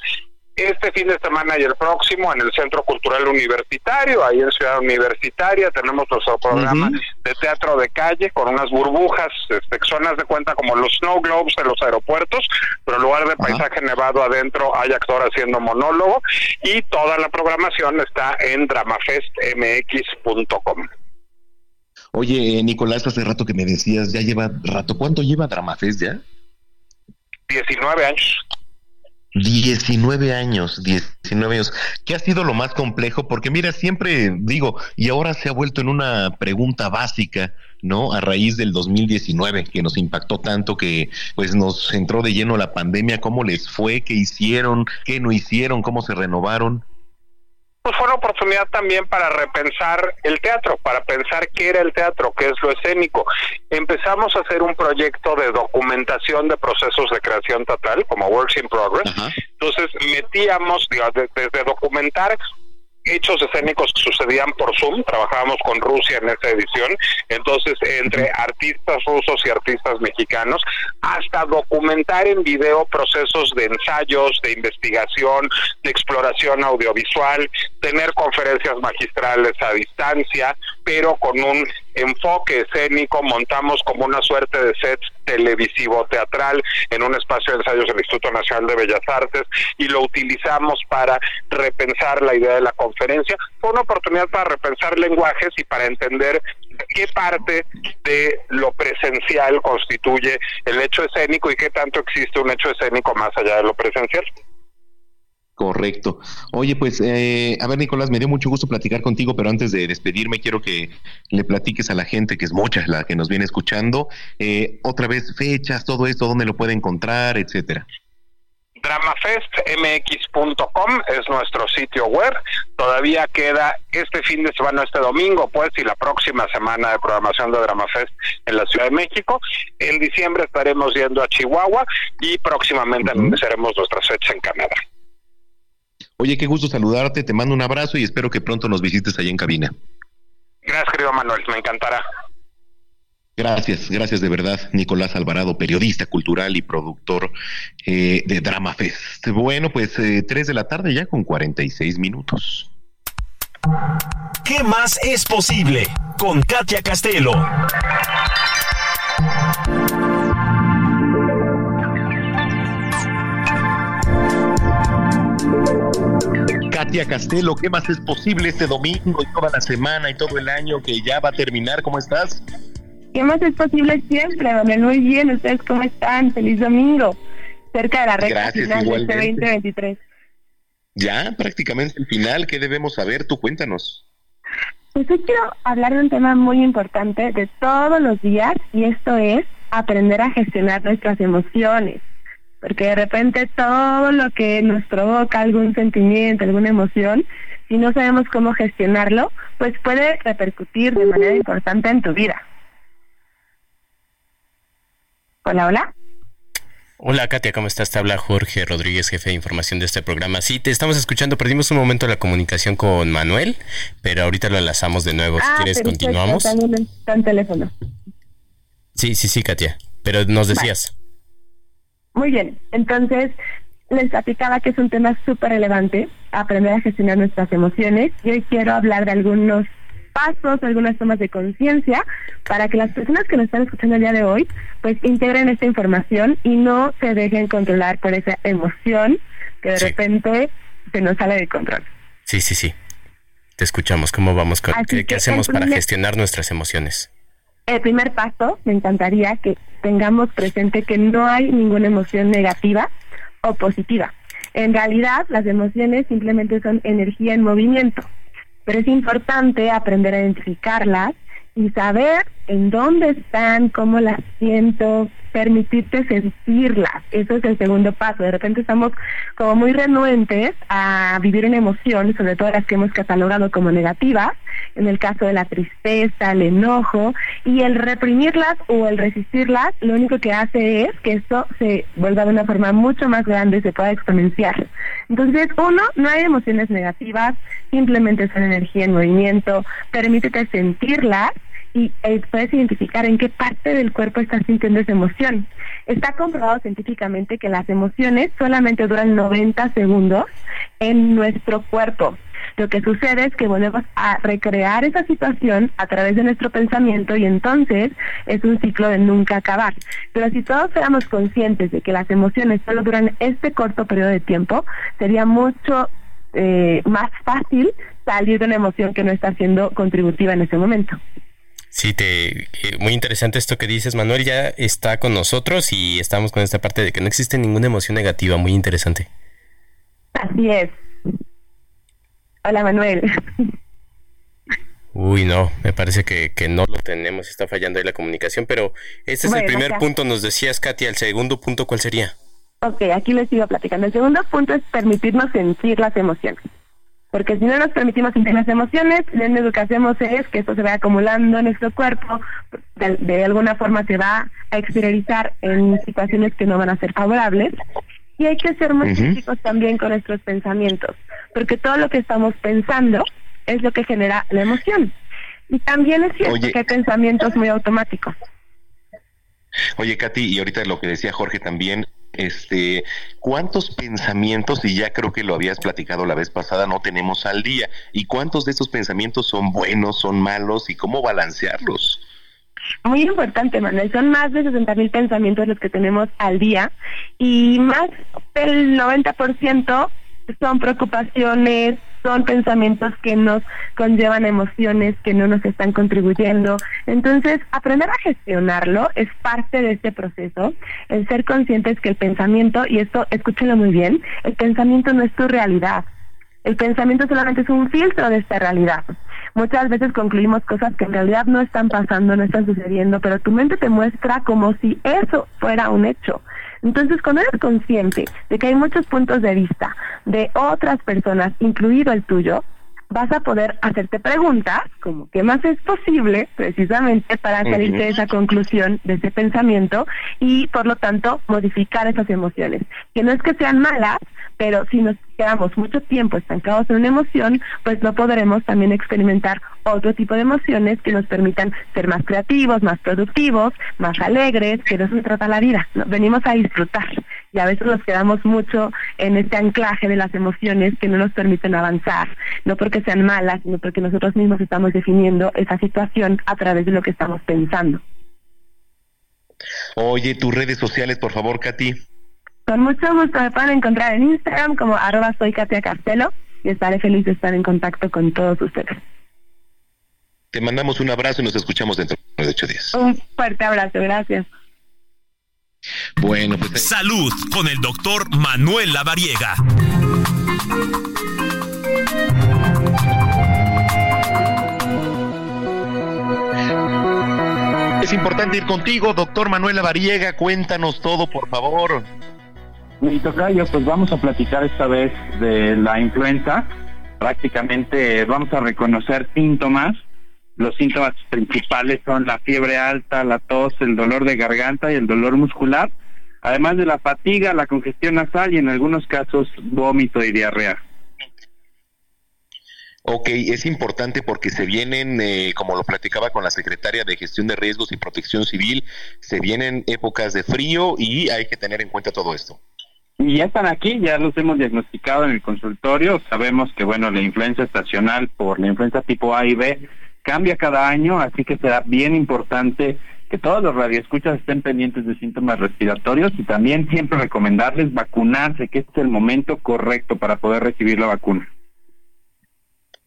Speaker 29: este fin de semana y el próximo en el Centro Cultural Universitario, ahí en Ciudad Universitaria, tenemos nuestro programa de teatro de calle con unas burbujas, este, zonas de cuenta como los snow globes de los aeropuertos, pero en lugar de paisaje nevado adentro hay actor haciendo monólogo y toda la programación está en dramafestmx.com.
Speaker 1: Oye, Nicolás, hace rato que me decías, ya lleva rato, ¿cuánto lleva Dramafest ya?
Speaker 29: 19 años.
Speaker 1: 19 años, 19 años. ¿Qué ha sido lo más complejo? Porque mira, siempre digo, y ahora se ha vuelto en una pregunta básica, ¿no? A raíz del 2019, que nos impactó tanto que pues nos entró de lleno la pandemia, ¿cómo les fue? ¿Qué hicieron? ¿Qué no hicieron? ¿Cómo se renovaron?
Speaker 29: Pues fue una oportunidad también para repensar el teatro, para pensar qué era el teatro, qué es lo escénico. Empezamos a hacer un proyecto de documentación de procesos de creación teatral, como Works in Progress. Entonces metíamos, desde documentar hechos escénicos que sucedían por Zoom, trabajábamos con Rusia en esa edición, entonces entre artistas rusos y artistas mexicanos, hasta documentar en video procesos de ensayos, de investigación, de exploración audiovisual, tener conferencias magistrales a distancia, pero con un enfoque escénico, montamos como una suerte de set televisivo teatral en un espacio de ensayos del Instituto Nacional de Bellas Artes y lo utilizamos para repensar la idea de la conferencia. Fue una oportunidad para repensar lenguajes y para entender qué parte de lo presencial constituye el hecho escénico y qué tanto existe un hecho escénico más allá de lo presencial.
Speaker 1: Correcto. Oye, pues, eh, a ver, Nicolás, me dio mucho gusto platicar contigo, pero antes de despedirme, quiero que le platiques a la gente, que es mucha la que nos viene escuchando, eh, otra vez fechas, todo esto, dónde lo puede encontrar, etcétera.
Speaker 29: Dramafestmx.com es nuestro sitio web. Todavía queda este fin de semana, este domingo, pues, y la próxima semana de programación de Dramafest en la Ciudad de México. En diciembre estaremos yendo a Chihuahua y próximamente anunciaremos nuestras fechas en Canadá.
Speaker 1: Oye, qué gusto saludarte, te mando un abrazo y espero que pronto nos visites ahí en cabina.
Speaker 29: Gracias, querido Manuel, me encantará.
Speaker 1: Gracias, gracias de verdad, Nicolás Alvarado, periodista cultural y productor eh, de Drama Fest. Bueno, pues eh, 3 de la tarde ya con 46 minutos.
Speaker 2: ¿Qué más es posible? Con Katia Castelo.
Speaker 1: Katia Castelo, ¿qué más es posible este domingo y toda la semana y todo el año que ya va a terminar? ¿Cómo estás?
Speaker 30: ¿Qué más es posible siempre, Manuel? Muy bien, ¿ustedes cómo están? Feliz domingo, cerca de la recta final de este 2023.
Speaker 1: Ya, prácticamente el final, ¿qué debemos saber? Tú cuéntanos.
Speaker 30: Pues hoy quiero hablar de un tema muy importante de todos los días y esto es aprender a gestionar nuestras emociones porque de repente todo lo que nos provoca algún sentimiento, alguna emoción, si no sabemos cómo gestionarlo, pues puede repercutir de manera importante en tu vida. Hola, hola.
Speaker 26: Hola Katia, ¿cómo estás? Te habla Jorge Rodríguez, jefe de información de este programa. Sí, te estamos escuchando. Perdimos un momento la comunicación con Manuel, pero ahorita lo enlazamos de nuevo. si
Speaker 30: ah,
Speaker 26: quieres, continuamos.
Speaker 30: Está en teléfono.
Speaker 26: Sí, sí, sí, Katia. Pero nos decías.
Speaker 30: Muy bien, entonces les platicaba que es un tema súper relevante, aprender a gestionar nuestras emociones. Y hoy quiero hablar de algunos pasos, algunas tomas de conciencia para que las personas que nos están escuchando el día de hoy, pues integren esta información y no se dejen controlar por esa emoción que de repente se nos sale de control.
Speaker 26: Sí, sí, sí. Te escuchamos. ¿Cómo vamos? Con, ¿Qué, hacemos para gestionar nuestras emociones?
Speaker 30: El primer paso, me encantaría que tengamos presente que no hay ninguna emoción negativa o positiva. En realidad, las emociones simplemente son energía en movimiento, pero es importante aprender a identificarlas y saber en dónde están, cómo las siento, permitirte sentirlas. Eso es el segundo paso. De repente estamos como muy renuentes a vivir una emoción, sobre todo las que hemos catalogado como negativas, en el caso de la tristeza, el enojo, y el reprimirlas o el resistirlas, lo único que hace es que esto se vuelva de una forma mucho más grande, se pueda exponenciar. Entonces, uno, no hay emociones negativas, simplemente son energía en movimiento, permítete sentirlas y eh, puedes identificar en qué parte del cuerpo estás sintiendo esa emoción. Está comprobado científicamente que las emociones solamente duran 90 segundos en nuestro cuerpo. Lo que sucede es que volvemos a recrear esa situación a través de nuestro pensamiento y entonces es un ciclo de nunca acabar. Pero si todos fuéramos conscientes de que las emociones solo duran este corto periodo de tiempo, sería mucho eh, más fácil salir de una emoción que no está siendo contributiva en ese momento.
Speaker 26: Sí, te, eh, muy interesante esto que dices, Manuel. Ya está con nosotros y estamos con esta parte de que no existe ninguna emoción negativa. Muy interesante.
Speaker 30: Así es. Hola, Manuel.
Speaker 26: Uy, no, me parece que, que, no lo tenemos, está fallando ahí la comunicación, pero este es el primer punto, nos decías, Katia, el segundo punto, ¿cuál sería?
Speaker 30: Ok, aquí les sigo platicando. El segundo punto es permitirnos sentir las emociones porque si no nos permitimos sentir las emociones, lo que hacemos es que esto se va acumulando en nuestro cuerpo, de, alguna forma se va a exteriorizar en situaciones que no van a ser favorables. Y hay que ser muy críticos también con nuestros pensamientos, porque todo lo que estamos pensando es lo que genera la emoción. Y también es cierto que hay pensamientos muy automáticos.
Speaker 1: Oye, Katy, y ahorita lo que decía Jorge también, este, ¿cuántos pensamientos, y ya creo que lo habías platicado la vez pasada, no tenemos al día? ¿Y cuántos de estos pensamientos son buenos, son malos, y cómo balancearlos?
Speaker 30: Muy importante, Manuel. Son más de 60 mil pensamientos los que tenemos al día y más del 90% son preocupaciones, son pensamientos que nos conllevan emociones que no nos están contribuyendo. Entonces, aprender a gestionarlo es parte de este proceso, el ser conscientes que el pensamiento, y esto escúchenlo muy bien, el pensamiento no es tu realidad. El pensamiento solamente es un filtro de esta realidad. Muchas veces concluimos cosas que en realidad no están pasando, no están sucediendo, pero tu mente te muestra como si eso fuera un hecho. Entonces, cuando eres consciente de que hay muchos puntos de vista de otras personas, incluido el tuyo, vas a poder hacerte preguntas como qué más es posible precisamente para salir de esa conclusión, de ese pensamiento y por lo tanto modificar esas emociones. Que no es que sean malas, pero si nos quedamos mucho tiempo estancados en una emoción, pues no podremos también experimentar otro tipo de emociones que nos permitan ser más creativos, más productivos, más alegres, que de eso se trata la vida. Venimos a disfrutar y a veces nos quedamos mucho en este anclaje de las emociones que no nos permiten avanzar, no porque sean malas, sino porque nosotros mismos estamos definiendo esa situación a través de lo que estamos pensando.
Speaker 1: Oye, tus redes sociales, por favor, Katy.
Speaker 30: Con mucho gusto me pueden encontrar en Instagram como arroba soy Katia Castelo y estaré feliz de estar en contacto con todos ustedes.
Speaker 1: Te mandamos un abrazo y nos escuchamos dentro de ocho días.
Speaker 30: Un fuerte abrazo, gracias.
Speaker 1: Bueno, pues...
Speaker 2: Salud con el doctor Manuel Lavariega.
Speaker 1: Es importante ir contigo, doctor Manuel Lavariega. Cuéntanos todo, por favor.
Speaker 7: Mi tocayo, pues vamos a platicar esta vez de la influenza. Prácticamente vamos a reconocer síntomas. Los síntomas principales son la fiebre alta, la tos, el dolor de garganta y el dolor muscular, además de la fatiga, la congestión nasal y en algunos casos vómito y diarrea.
Speaker 1: Ok, es importante porque se vienen, eh, como lo platicaba con la secretaria de Gestión de Riesgos y Protección Civil, se vienen épocas de frío y hay que tener en cuenta todo esto.
Speaker 7: Y ya están aquí, ya los hemos diagnosticado en el consultorio. Sabemos que, bueno, la influenza estacional por la influenza tipo A y B cambia cada año, así que será bien importante que todos los radioescuchas estén pendientes de síntomas respiratorios y también siempre recomendarles vacunarse, que este es el momento correcto para poder recibir la vacuna.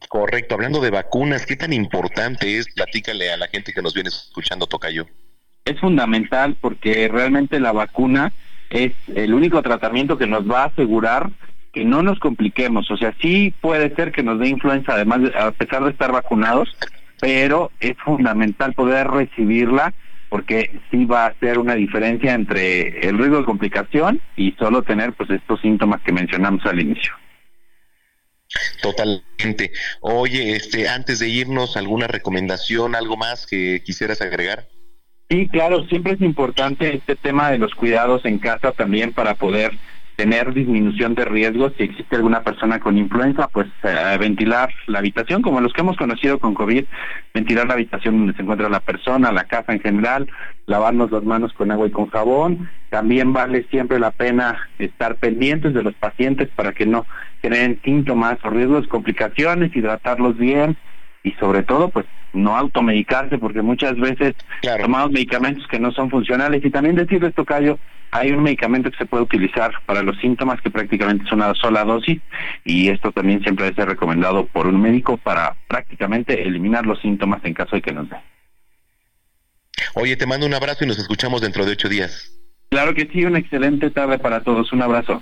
Speaker 1: Correcto, hablando de vacunas, ¿qué tan importante es? Platícale a la gente que nos viene escuchando, Tocayo.
Speaker 7: Es fundamental porque realmente la vacuna es el único tratamiento que nos va a asegurar que no nos compliquemos. O sea, sí puede ser que nos dé influenza, además, a pesar de estar vacunados, pero es fundamental poder recibirla porque sí va a hacer una diferencia entre el riesgo de complicación y solo tener pues estos síntomas que mencionamos al inicio.
Speaker 1: Totalmente. Oye, este, antes de irnos, ¿alguna recomendación, algo más que quisieras agregar?
Speaker 7: Sí, claro, siempre es importante este tema de los cuidados en casa también para poder tener disminución de riesgos si existe alguna persona con influenza, pues eh, ventilar la habitación, como los que hemos conocido con COVID, ventilar la habitación donde se encuentra la persona, la casa en general, lavarnos las manos con agua y con jabón. También vale siempre la pena estar pendientes de los pacientes para que no generen síntomas o riesgos, complicaciones, hidratarlos bien y sobre todo pues no automedicarse porque muchas veces tomamos medicamentos que no son funcionales y también decirles tocayo hay un medicamento que se puede utilizar para los síntomas que prácticamente es una sola dosis y esto también siempre debe ser recomendado por un médico para prácticamente eliminar los síntomas en caso de que nos dé.
Speaker 1: Oye, te mando un abrazo y nos escuchamos dentro de ocho días.
Speaker 7: Claro que sí, una excelente tarde para todos. Un abrazo.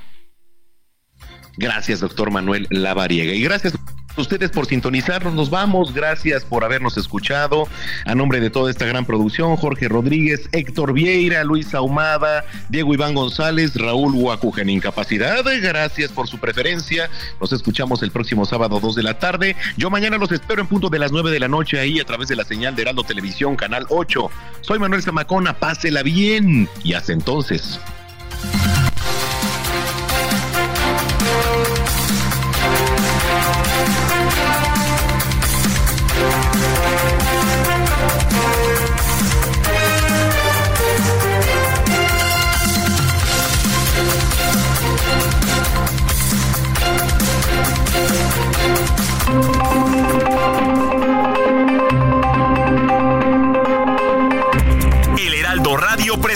Speaker 1: Gracias, doctor Manuel Lavariega. Y gracias ustedes por sintonizarnos. Nos vamos. Gracias por habernos escuchado. A nombre de toda esta gran producción, Jorge Rodríguez, Héctor Vieira, Luis Ahumada, Diego Iván González, Raúl Huacuja en Incapacidad. Gracias por su preferencia. Nos escuchamos el próximo sábado 2 de la tarde. Yo mañana los espero en punto de las 9 de la noche ahí a través de la señal de Heraldo Televisión, Canal 8. Soy Manuel Zamacona. Pásela bien. Y hasta entonces.